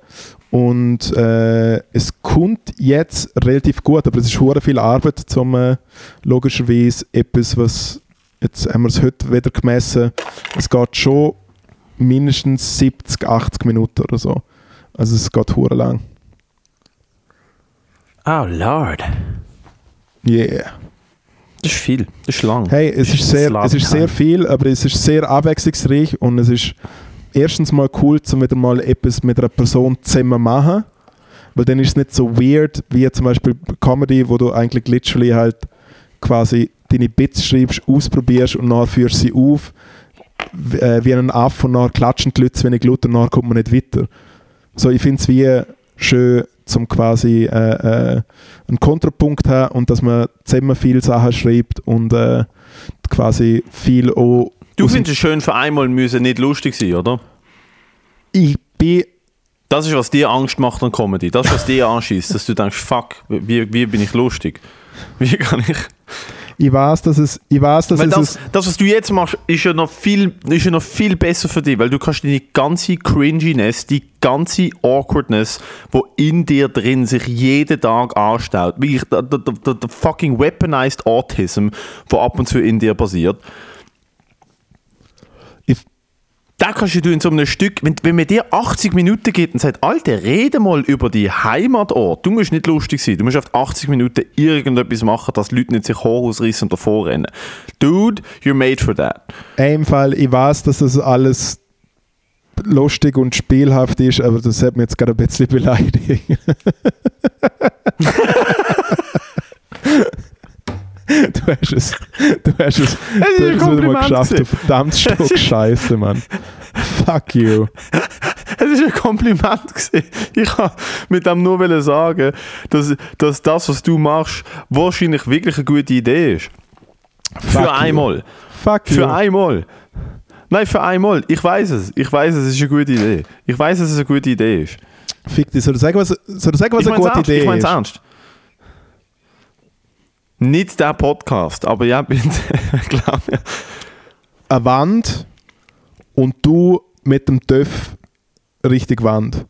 Und äh, es kommt jetzt relativ gut, aber es ist hure viel Arbeit, zum äh, logischerweise etwas, was jetzt haben wir es heute wieder gemessen, es geht schon mindestens 70, 80 Minuten oder so. Also es geht hure lang. Oh Lord. Yeah. Das ist viel. Das ist lang. Hey, es ist, sehr, Slap es ist sehr viel, aber es ist sehr abwechslungsreich und es ist erstens mal cool, zum wieder mal etwas mit einer Person zusammen machen, weil dann ist es nicht so weird wie zum Beispiel Comedy, wo du eigentlich literally halt quasi deine Bits schreibst, ausprobierst und dann führst sie auf äh, wie ein Affe und dann klatschen die Leute zu wenig Laut und dann kommt man nicht weiter. So, ich finde es wie schön, zum quasi äh, äh, einen Kontrapunkt haben und dass man zusammen viele Sachen schreibt und äh, quasi viel auch Du findest es schön, für einmal müssen nicht lustig sein, oder? ich bin Das ist, was dir Angst macht an Comedy. Das ist, was dir [LAUGHS] anschießt, dass du denkst, fuck, wie, wie bin ich lustig? Wie kann ich... ich weiß, dass es ich weiß, dass Weil es das, das, was du jetzt machst, ist ja, noch viel, ist ja noch viel besser für dich, weil du kannst deine ganze Cringiness, die ganze Awkwardness, wo in dir drin sich jeden Tag anstaut, wirklich der, der, der, der fucking weaponized Autism, wo ab und zu in dir passiert, da kannst du in so einem Stück, wenn, wenn man dir 80 Minuten gibt und sagt, Alter, rede mal über die Heimatort. Du musst nicht lustig sein. Du musst auf 80 Minuten irgendetwas machen, dass Leute nicht sich Haar ausreißen und davor rennen. Dude, you're made for that. im Fall, ich weiß, dass das alles lustig und spielhaft ist, aber das hat mich jetzt gerade ein bisschen beleidigt. [LAUGHS] [LAUGHS] Du hast es, du hast es, [LAUGHS] du hast es wieder mal geschafft, du verdammtes [LAUGHS] Stück Scheiße, Mann. Fuck you. Es war ein Kompliment. Gewesen. Ich wollte mit dem nur sagen, dass, dass das, was du machst, wahrscheinlich wirklich eine gute Idee ist. Fuck Für you. einmal. Fuck you. Für einmal. Nein, für einmal. Ich weiß es. Ich weiß es, es ist eine gute Idee. Ich weiß, dass es eine gute Idee ist. Fick dich, soll du sagen, was, soll du sagen, was ich eine gute ernst. Idee Ich meine es ist? ernst. Nicht der Podcast, aber ja, [LAUGHS] bitte. Glaub mir. Eine Wand und du mit dem TÜV Richtung Wand.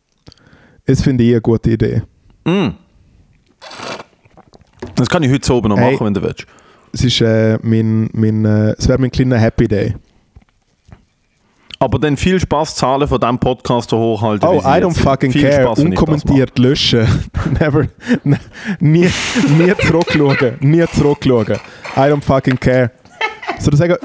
Das finde ich eine gute Idee. Mm. Das kann ich heute so oben noch Hey. machen, wenn du willst. Es ist äh, mein, mein äh, es wäre mein kleiner Happy Day. Aber dann viel Spaß zahlen von diesem Podcast so hochhalten. Oh, I don't fucking Viel care. Spaß, Unkommentiert löschen. [LAUGHS] Never. ne- nie, nie zurückschauen. Nie zurückschauen. I don't fucking care. Soll ich sagen,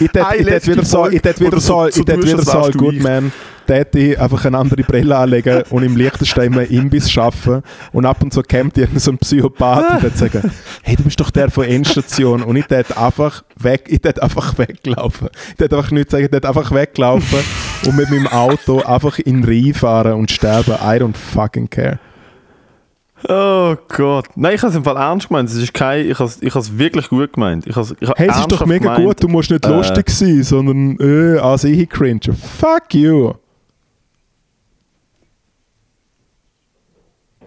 ich letzte wieder so, ich wo wieder so, ich tust, wieder so. Goodman, tät ich einfach eine andere Brille anlegen [LAUGHS] und im Liechtenstein einen Imbiss schaffen und ab und zu kommt irgend so ein Psychopath und tät sagen, hey, du bist doch der von Endstation und ich tät einfach weg, ich tät einfach weglaufen. Ich tät einfach nichts sagen, ich tät einfach weglaufen und mit meinem Auto einfach in den Rhein fahren und sterben. I don't fucking care. Oh Gott. Nein, ich habe es im Fall ernst gemeint. Es ist kein, ich habe es, ich wirklich gut gemeint. Ich habe es, ich habe hey, es ist doch mega gemeint, gut, du musst nicht äh, lustig sein, sondern äh, als ich cringe. Fuck you.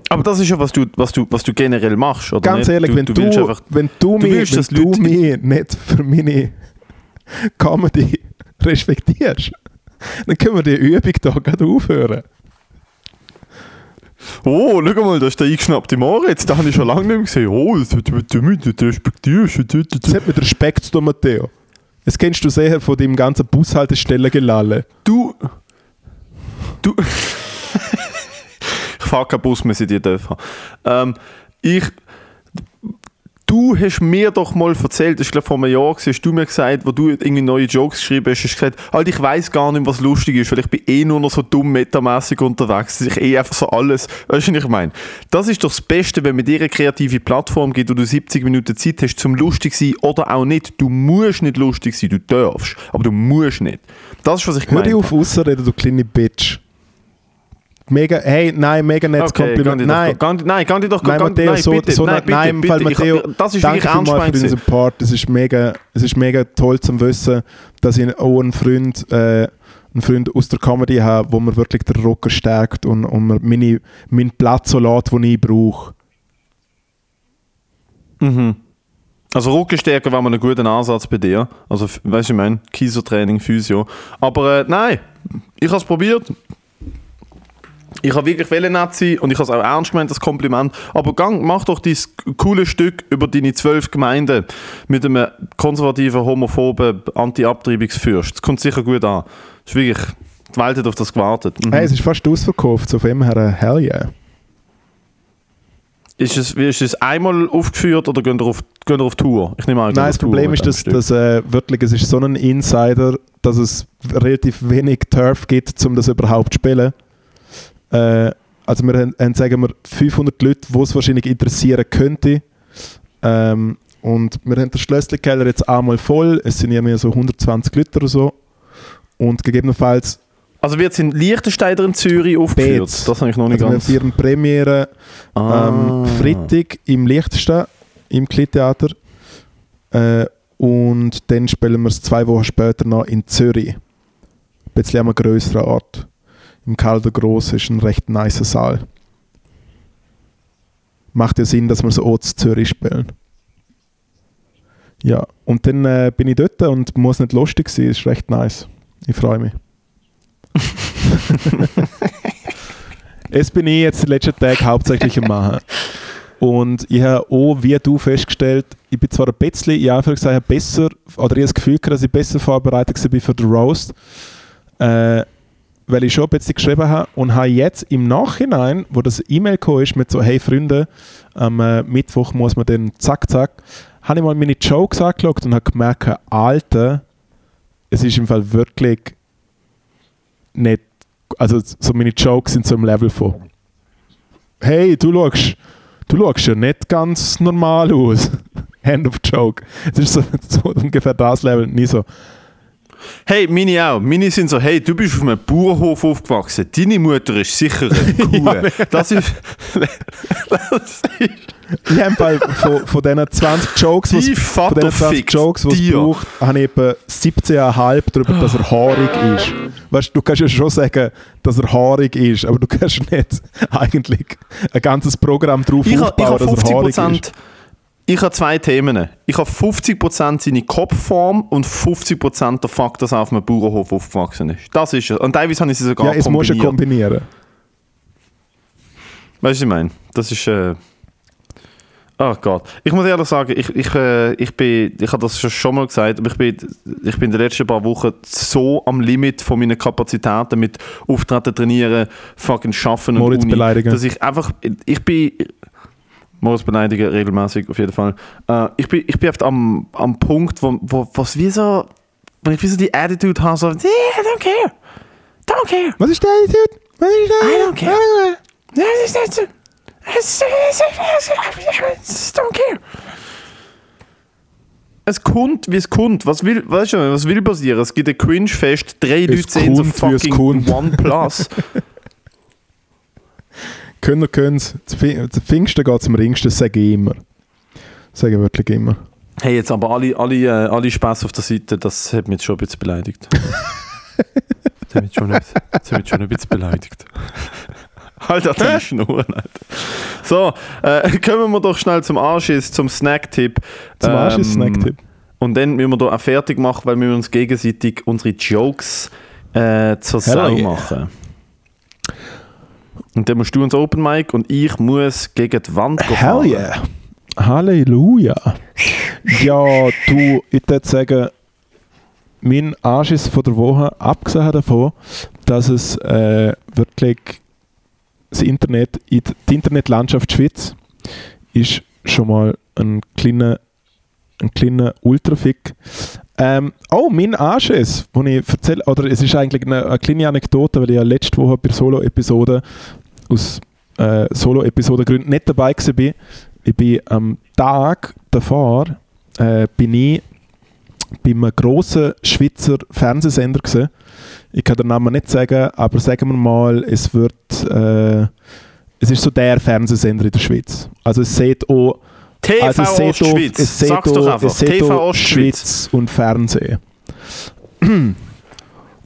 Aber das ist ja, was du, was du, was du generell machst, oder? Ganz nicht? ehrlich, du, wenn, du, du einfach, wenn du, mich, willst, wenn du Leute... mich nicht für meine Comedy [LAUGHS] respektierst, dann können wir die Übung hier gerade aufhören oh, schau mal, da ist der eingeschnappte Moritz, den habe ich schon lange nicht mehr gesehen. Oh, das hat mit dem nicht respektierst. Das hat mit Respekt zu tun, Matteo. Das kennst du sehr von deinem ganzen Bushaltestellen-Gelalle. Du. Du. [LAUGHS] ich fahre keinen Bus mehr, seit ich darf. Ähm, ich. Du hast mir doch mal erzählt, das ist glaube vor einem Jahr, hast du mir gesagt, wo du irgendwie neue Jokes geschrieben hast, hast du gesagt, halt, ich weiß gar nicht, was lustig ist, weil ich bin eh nur noch so dumm metamäßig unterwegs, dass ich eh einfach so alles, weißt du, was ich meine? Das ist doch das Beste, wenn man dir eine kreative Plattform gibt, wo du 70 Minuten Zeit hast, zum lustig zu sein oder auch nicht. Du musst nicht lustig sein, du darfst, aber du musst nicht. Das ist, was ich Hör meine. dich auf auszureden, du kleine Bitch. Mega, hey, nein, mega nettes Okay, Kompliment. Nein, doch, nein, geh doch, Nein, Matteo, nein, so, bitte, so nein, bitte, nein, bitte. Fall Ich- Matteo, das ist danke vielmals für diesen Part. Es ist mega, es ist mega toll zu wissen, dass ich auch einen Freund, äh, einen Freund aus der Comedy habe, wo mir wirklich den Rocker stärkt und, und mir meine, meinen Platz so lässt, den ich brauche. Mhm. Also Rückenstärke war mal ein guter Ansatz bei dir. Also, weißt du, ich meine, Kiesertraining, Physio. Aber äh, nein, ich habe es probiert. Ich habe wirklich nett sein und ich habe es auch ernst gemeint, das Kompliment. Aber gang, mach doch dieses coole Stück über deine zwölf Gemeinden mit einem konservativen, homophoben Anti-Abtreibungsfürst. Das kommt sicher gut an. Das ist wirklich, die Welt hat auf das gewartet. Mhm. Hey, es ist fast ausverkauft, so von dem her, hell yeah. Ist es, wie ist es einmal aufgeführt oder gehen ihr auf, gehen ihr auf Tour? Ich nehme an, Nein, das Problem ist, dass, dass äh, wirklich, es ist so ein Insider, dass es relativ wenig Turf gibt, um das überhaupt zu spielen. Äh, also wir haben, haben, sagen wir, 500 Leute, die es wahrscheinlich interessieren könnte. Ähm, und wir haben den Schlössli-Keller jetzt einmal voll. Es sind irgendwie so 120 Leute oder so. Und gegebenenfalls Also wird es in Liechtenstein oder in Zürich aufgeführt? Beetz. Das habe ich noch nicht also wir ganz... feiern Premiere Ah. ähm, Freitag im Liechtenstein, im Klitheater. Äh, und dann spielen wir es zwei Wochen später noch in Zürich. Ein bisschen an einem grösseren Ort. Im Calder Gross ist ein recht nicer Saal. Macht ja Sinn, dass wir so in Zürich spielen. Ja, und dann äh, bin ich dort und muss nicht lustig sein, ist recht nice. Ich freue mich. [LAUGHS] Es bin ich jetzt den letzten Tag hauptsächlich am Machen. Und ich habe auch, wie du festgestellt, ich bin zwar ein bisschen, in Anführungszeichen, besser, oder ich habe das Gefühl, dass ich besser vorbereitet war für den Roast, äh, weil ich schon ein bisschen geschrieben habe und habe jetzt im Nachhinein, wo das E-Mail gekommen ist mit so, hey Freunde, am äh, Mittwoch muss man dann zack, zack, habe ich mal meine Jokes angeschaut und habe gemerkt, Alter, es ist im Fall wirklich nicht, also so meine Jokes sind so im Level von hey, du schaust, du schaust ja nicht ganz normal aus. [LAUGHS] Hand of Joke. Es ist so, [LAUGHS] so ungefähr das Level, nie so. Hey, meine auch. Meine sind so, hey, du bist auf einem Bauernhof aufgewachsen. Deine Mutter ist sicher eine [LAUGHS] Kuh. das ist... das ist Ich habe von, von diesen 20 Jokes, was, Dein von diesen 20 fickt Jokes, es dir. braucht, habe ich etwa 17,5 darüber, dass er haarig ist. Weißt du, du kannst ja schon sagen, dass er haarig ist, aber du kannst nicht [LAUGHS] eigentlich ein ganzes Programm drauf ich aufbauen, hab dass er haarig ist. 50%... Ich habe zwei Themen. Ich habe 50% seine Kopfform und 50% der Fakt, dass er auf einem Bauernhof aufgewachsen ist. Das ist es. Und teilweise habe ich sie sogar Ja, es muss ja kombiniert. kombinieren. Weißt du, was ich meine? Das ist. Äh oh Gott. Ich muss ehrlich sagen, ich, ich, äh, ich bin, ich habe das schon- mal gesagt, aber ich bin, ich bin in den letzten paar Wochen so am Limit von meinen Kapazitäten mit Auftreten, Trainieren, fucking Schaffen und Moritz Uni, beleidigen. dass ich einfach, ich bin, Moritz beleidigen regelmäßig auf jeden Fall. Äh, ich bin, ich bin oft am, am Punkt, wo, wo was wie so, wenn ich wie so die Attitude habe, so, yeah, I don't care, don't care. Was ist der Attitude? Was ist der I don't care. It's, it's, it's, don't care. Es kommt, wie es kommt. Was will, weißt du, was will passieren? Es gibt ein Cringe-Fest, drei Es Leute sehen so fucking. OnePlus. [LAUGHS] Können können es. Das Pfingsten geht zum Ringsten, das sage ich immer. Sage ich wirklich immer. hey, jetzt aber alle, alle, äh, alle Spaß auf der Seite, das hat mich jetzt schon ein bisschen beleidigt. das hat mich schon, ein- das hat mich schon ein bisschen beleidigt. [LAUGHS] [LAUGHS] Alter, die Schnur, Alter. So, äh, kommen wir doch schnell zum Anschiss, zum Snacktipp. Zum Ähm, Snacktipp. Und dann müssen wir da auch fertig machen, weil wir uns gegenseitig unsere Jokes äh, zur Sau machen. Und dann musst du ins Open Mic und ich muss gegen die Wand Hell fahren. yeah. Halleluja. Ja, du, ich würde sagen, mein Anschiss von der Woche, abgesehen davon, dass es äh, wirklich das Internet, in die die Internetlandschaft Schweiz ist schon mal ein kleiner, ein kleiner Ultrafick. Ähm, oh, mein Anschiss, den ich erzähle, oder es ist eigentlich eine, eine kleine Anekdote, weil ich ja letzte Woche bei Solo-Episode aus äh, Solo-Episodengründen nicht dabei war. Ich bin am Tag davor äh, bin ich bei einem grossen Schweizer Fernsehsender gewesen. Ich kann den Namen nicht sagen, aber sagen wir mal, es wird äh, es ist so der Fernsehsender in der Schweiz. Also es sieht auch TV also Ostschweiz. sieht Sag's doch einfach. sieht TV Ostschweiz. Schweiz und Fernsehen. [CLEARS THROAT]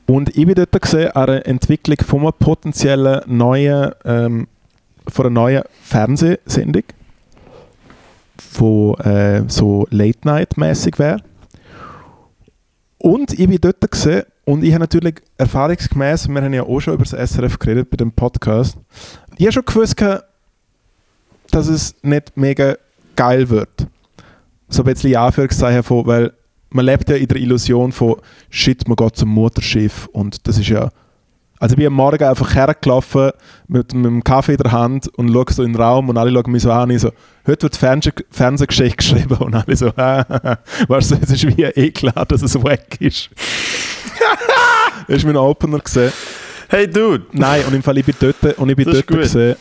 Und ich bin dort gesehen an einer Entwicklung von einer potenziellen neuen, ähm, von einer neuen Fernsehsendung, die äh, so Late-Night-mäßig wäre. Und ich bin dort gesehen und ich habe natürlich erfahrungsgemäß, wir haben ja auch schon über das SRF geredet bei dem Podcast, ich habe schon gewusst, dass es nicht mega geil wird. So ein bisschen Anführungszeichen von, weil man lebt ja in der Illusion von shit, man geht zum Mutterschiff und das ist ja also ich bin am Morgen einfach hergelaufen mit, mit dem Kaffee in der Hand und schaue so in den Raum und alle schauen mich so an und ich so, heute wird Fernseh Fernsehgeschichte geschrieben und alle so, [LAUGHS] weißt du, es ist wie eh klar, dass es weg ist. [LAUGHS] das ist mein Opener gesehen. Hey Dude, Nein, und im Fall, ich bin dort, und ich bin Das dort gesehen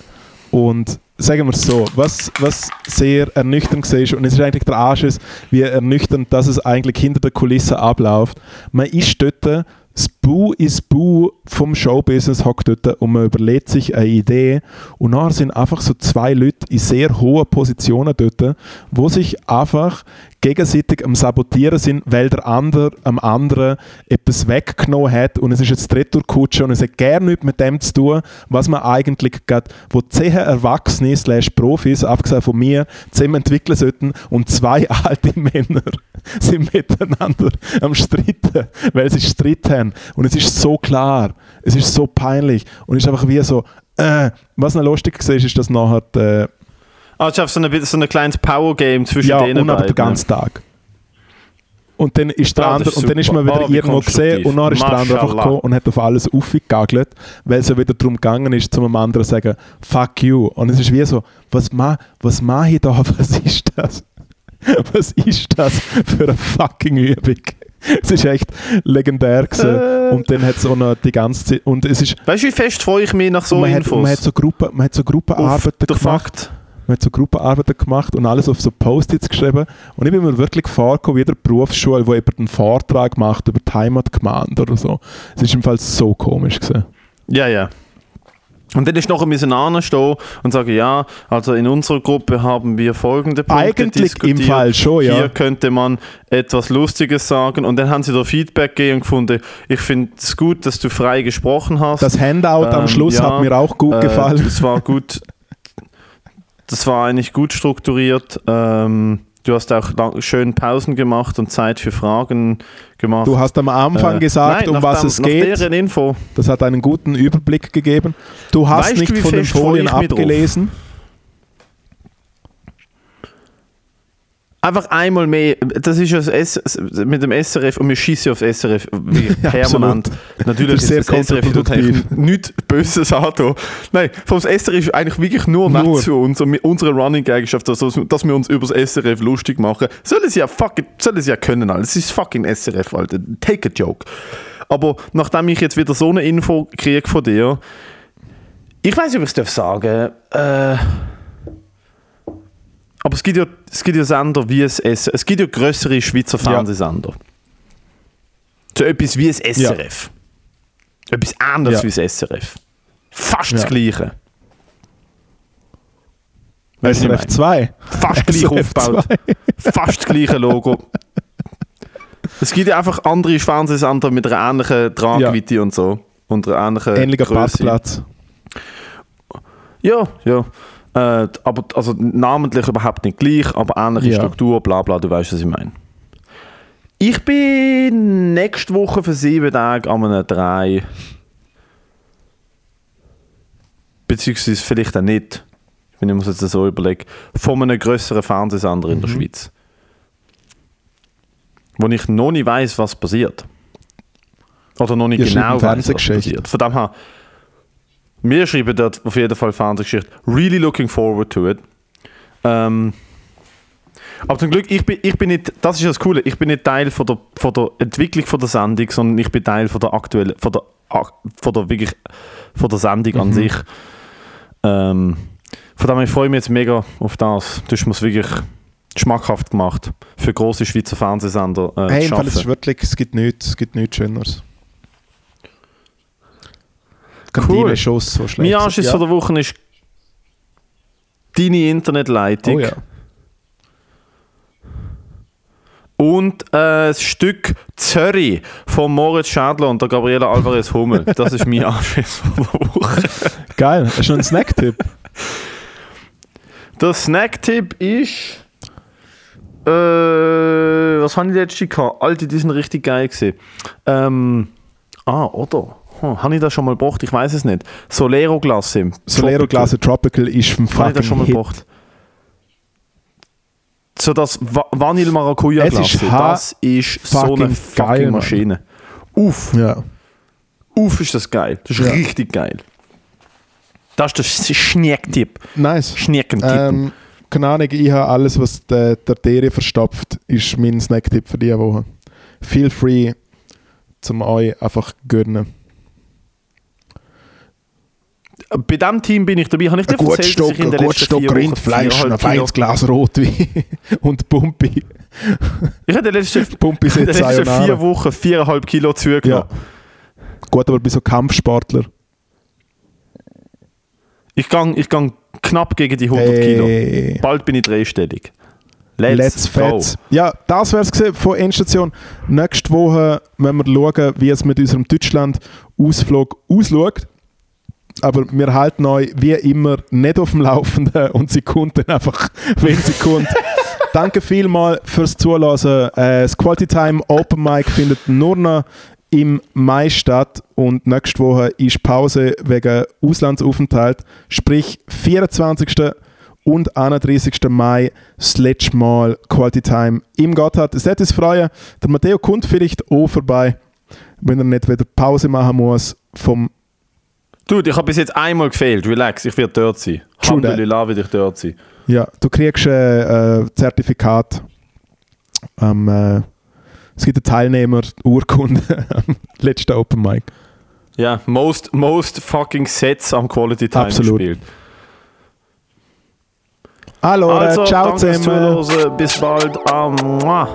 und sagen wir es so, was, was sehr ernüchternd war, und es ist eigentlich der Arsch, ist, wie ernüchternd, dass es eigentlich hinter der Kulisse abläuft. Man ist dort, das Bu ist Bu vom Showbusiness hockt dort und man überlegt sich eine Idee. Und nachher sind einfach so zwei Leute in sehr hohen Positionen dort, wo sich einfach gegenseitig am Sabotieren sind, weil der andere am anderen etwas weggenommen hat. Und es ist jetzt Retourkutsche und es hat gerne nichts mit dem zu tun, was man eigentlich gerade, wo zehn Erwachsene slash Profis, abgesehen von mir, zusammen entwickeln sollten und zwei [LAUGHS] alte Männer [LAUGHS] sind miteinander am Streiten, weil sie Streit haben und es ist so klar, es ist so peinlich. Und es ist einfach wie so, äh, was noch lustig war, ist, dass nachher äh, ah, ich habe so, ein- so ein kleines Power-Game zwischen ja, denen und aber den ganzen Tag. Und dann ist der Ah, andere, ist und dann ist man wieder wie irgendwo gesehen und dann ist der andere einfach gekommen und hat auf alles aufgegagelt, weil es ja wieder darum gegangen ist, zu einem anderen zu sagen, fuck you. Und es ist wie so, was, ma, was mache ich da, [LAUGHS] was ist das? [LAUGHS] Was ist das für eine fucking Übung? Es ist echt legendär gewesen. Äh. Und dann hat es auch noch die ganze Zeit, und es ist, Weißt du, wie fest freue ich mich nach so man, hat, Infos? und man hat so Gruppen, man hat so Gruppenarbeiten gemacht. Fakt. Man hat so Gruppenarbeiten gemacht und alles auf so Post-its geschrieben. Und ich bin mir wirklich vorgekommen, wie in der Berufsschule, wo jemand einen Vortrag macht über die Heimatgemeinde oder so. Es ist im Fall so komisch gewesen. Ja, ja. Und dann ist noch ein bisschen anstehen und sagen, ja, also in unserer Gruppe haben wir folgende Punkte Eigentlich im diskutiert. Fall schon, ja. Hier könnte man etwas Lustiges sagen. Und dann haben sie da Feedback gegeben und gefunden, ich finde es gut, dass du frei gesprochen hast. Das Handout am Ähm, Schluss ja, hat mir auch gut Äh, gefallen. Das war gut. [LAUGHS] Das war eigentlich gut strukturiert. Ähm, du hast auch lang, schön Pausen gemacht und Zeit für Fragen gemacht. Du hast am Anfang Äh, gesagt, nein, um was dem- es geht. Info. Das hat einen guten Überblick gegeben. Du hast Weißt nicht von den Folien mich drauf? Einfach einmal mehr, das ist ja das mit dem SRF und wir schießen auf das SRF wie [LAUGHS] Ja, permanent. Natürlich Das ist ist, sehr das SRF tut nichts Böses an. da. Nein, vom SRF ist eigentlich wirklich nur, nett Nur. zu uns und unserer Running Eigenschaft, dass, dass wir uns über das SRF lustig machen. Sollen sie ja fucking, sollen sie ja können, Alter. Es ist fucking SRF, Alter. Take a joke. Aber nachdem ich jetzt wieder so eine Info kriege von dir, ich weiß nicht, ob ich es darf sagen äh, aber es gibt, ja, es gibt ja Sender wie es SRF. Es gibt ja größere Schweizer Ja. Fernsehsender. So etwas wie es SRF. Etwas anderes Ja. wie das SRF. Fast Ja. das Gleiche. Weißt SRF 2. Fast gleich aufgebaut. 2. Fast das gleiche Logo. Es gibt ja einfach andere Fernsehsender mit einer ähnlichen Tragweite und so. Und einer ähnlichen Ähnlicher Größe. Parkplatz. Ja, ja. Äh, aber also namentlich überhaupt nicht gleich, aber ähnliche Ja. Struktur, bla bla, du weißt, was ich meine. Ich bin nächste Woche für sieben Tage an einem drei. Beziehungsweise vielleicht auch nicht, wenn ich mir das jetzt so überlege, von einem grösseren Fernsehsender in der Mhm. Schweiz. Wo ich noch nicht weiß, was passiert. Oder noch nicht Ihr genau weiß, was passiert. Von dem her, wir schreiben dort auf jeden Fall Fernsehgeschichte. Really looking forward to it. Ähm, aber zum Glück, ich bin, ich bin nicht, das ist das Coole, ich bin nicht Teil von der, von der Entwicklung von der Sendung, sondern ich bin Teil von der aktuellen, von der, von der wirklich, von der Sendung an Mhm. sich. Ähm, von dem her, ich freue mich jetzt mega auf das. Du hast mir es wirklich schmackhaft gemacht, für große Schweizer Fernsehsender äh, Hey, zu im Fall, es ist wirklich, es gibt nichts, es gibt nichts Schöneres. Cool. Kantine-Schuss, so schlecht. Mein Anschiss ja. von der Woche ist deine Internetleitung Oh ja. und äh, das Stück Zürich von Moritz Schädler und der Gabriela Alvarez Hummel. Das ist mein Anschiss [LAUGHS] von der Woche. Geil. Hast du noch einen Snack-Tipp? Der Snacktipp ist. Äh, was habe ich letzte gehabt? Alte, die sind richtig geil gesehen. Ähm, ah, oder? Hm, habe ich das schon mal gebracht? Ich weiß es nicht. Solero Glasse. Solero Glasse Tropical ist vom Habe ich das schon mal fucking Hit. gebracht? So das Va Vanille Maracuja Glasse. Das ist so fucking eine geil, fucking Mann. Maschine. Uff, Ja. uff ist das geil. Das ist Ja. richtig geil. Das ist der Schnecktipp. Nice. Schneckentipp. Ähm, keine Ahnung, ich habe alles, was die Arterie verstopft, ist mein Snack-Tipp für diese Woche. Feel free, zum euch einfach gönnen. Bei diesem Team bin ich dabei. Habe ich dir Ein erzählt, dass Stock, ich in ein den guter letzten Stock vier Wochen Rindfleisch, ein 4,5 feines Kilo... Glas Rotwein [LAUGHS] und Pumpi. Ich habe in den letzten, [LAUGHS] Pumpi in den letzten vier. Wochen 4,5 Kilo Ja. zugenommen. Gut, aber bei so Kampfsportler. Ich gehe ich gang knapp gegen die 100 Kilo. Hey. Bald bin ich dreistellig. Let's, Let's go. Fetz. Ja, das wäre es von Endstation. Nächste Woche müssen wir schauen, wie es mit unserem Deutschland-Ausflug ausschaut. Aber wir halten euch wie immer nicht auf dem Laufenden und sie kommt dann einfach, [LAUGHS] wenn sie kommt. Danke vielmals fürs Zuhören. Äh, das Quality Time Open Mic findet nur noch im Mai statt und nächste Woche ist Pause wegen Auslandsaufenthalt. Sprich, 24. und 31. Mai das letzte Mal Quality Time im Gotthard. Es wird uns freuen. Der Matteo kommt vielleicht auch vorbei, wenn er nicht wieder Pause machen muss vom Dude, ich habe bis jetzt einmal gefehlt. Relax, ich werde dort sein. Alhamdulillah werde ich dort sein. Ja, du kriegst ein äh, Zertifikat. Ähm, äh, es gibt eine Teilnehmer-Urkunde [LAUGHS] am letzten Open Mic. Ja, most, most fucking Sets am Quality Time Absolut. gespielt. Hallo, Also, ciao zusammen. Bis bald. Ah.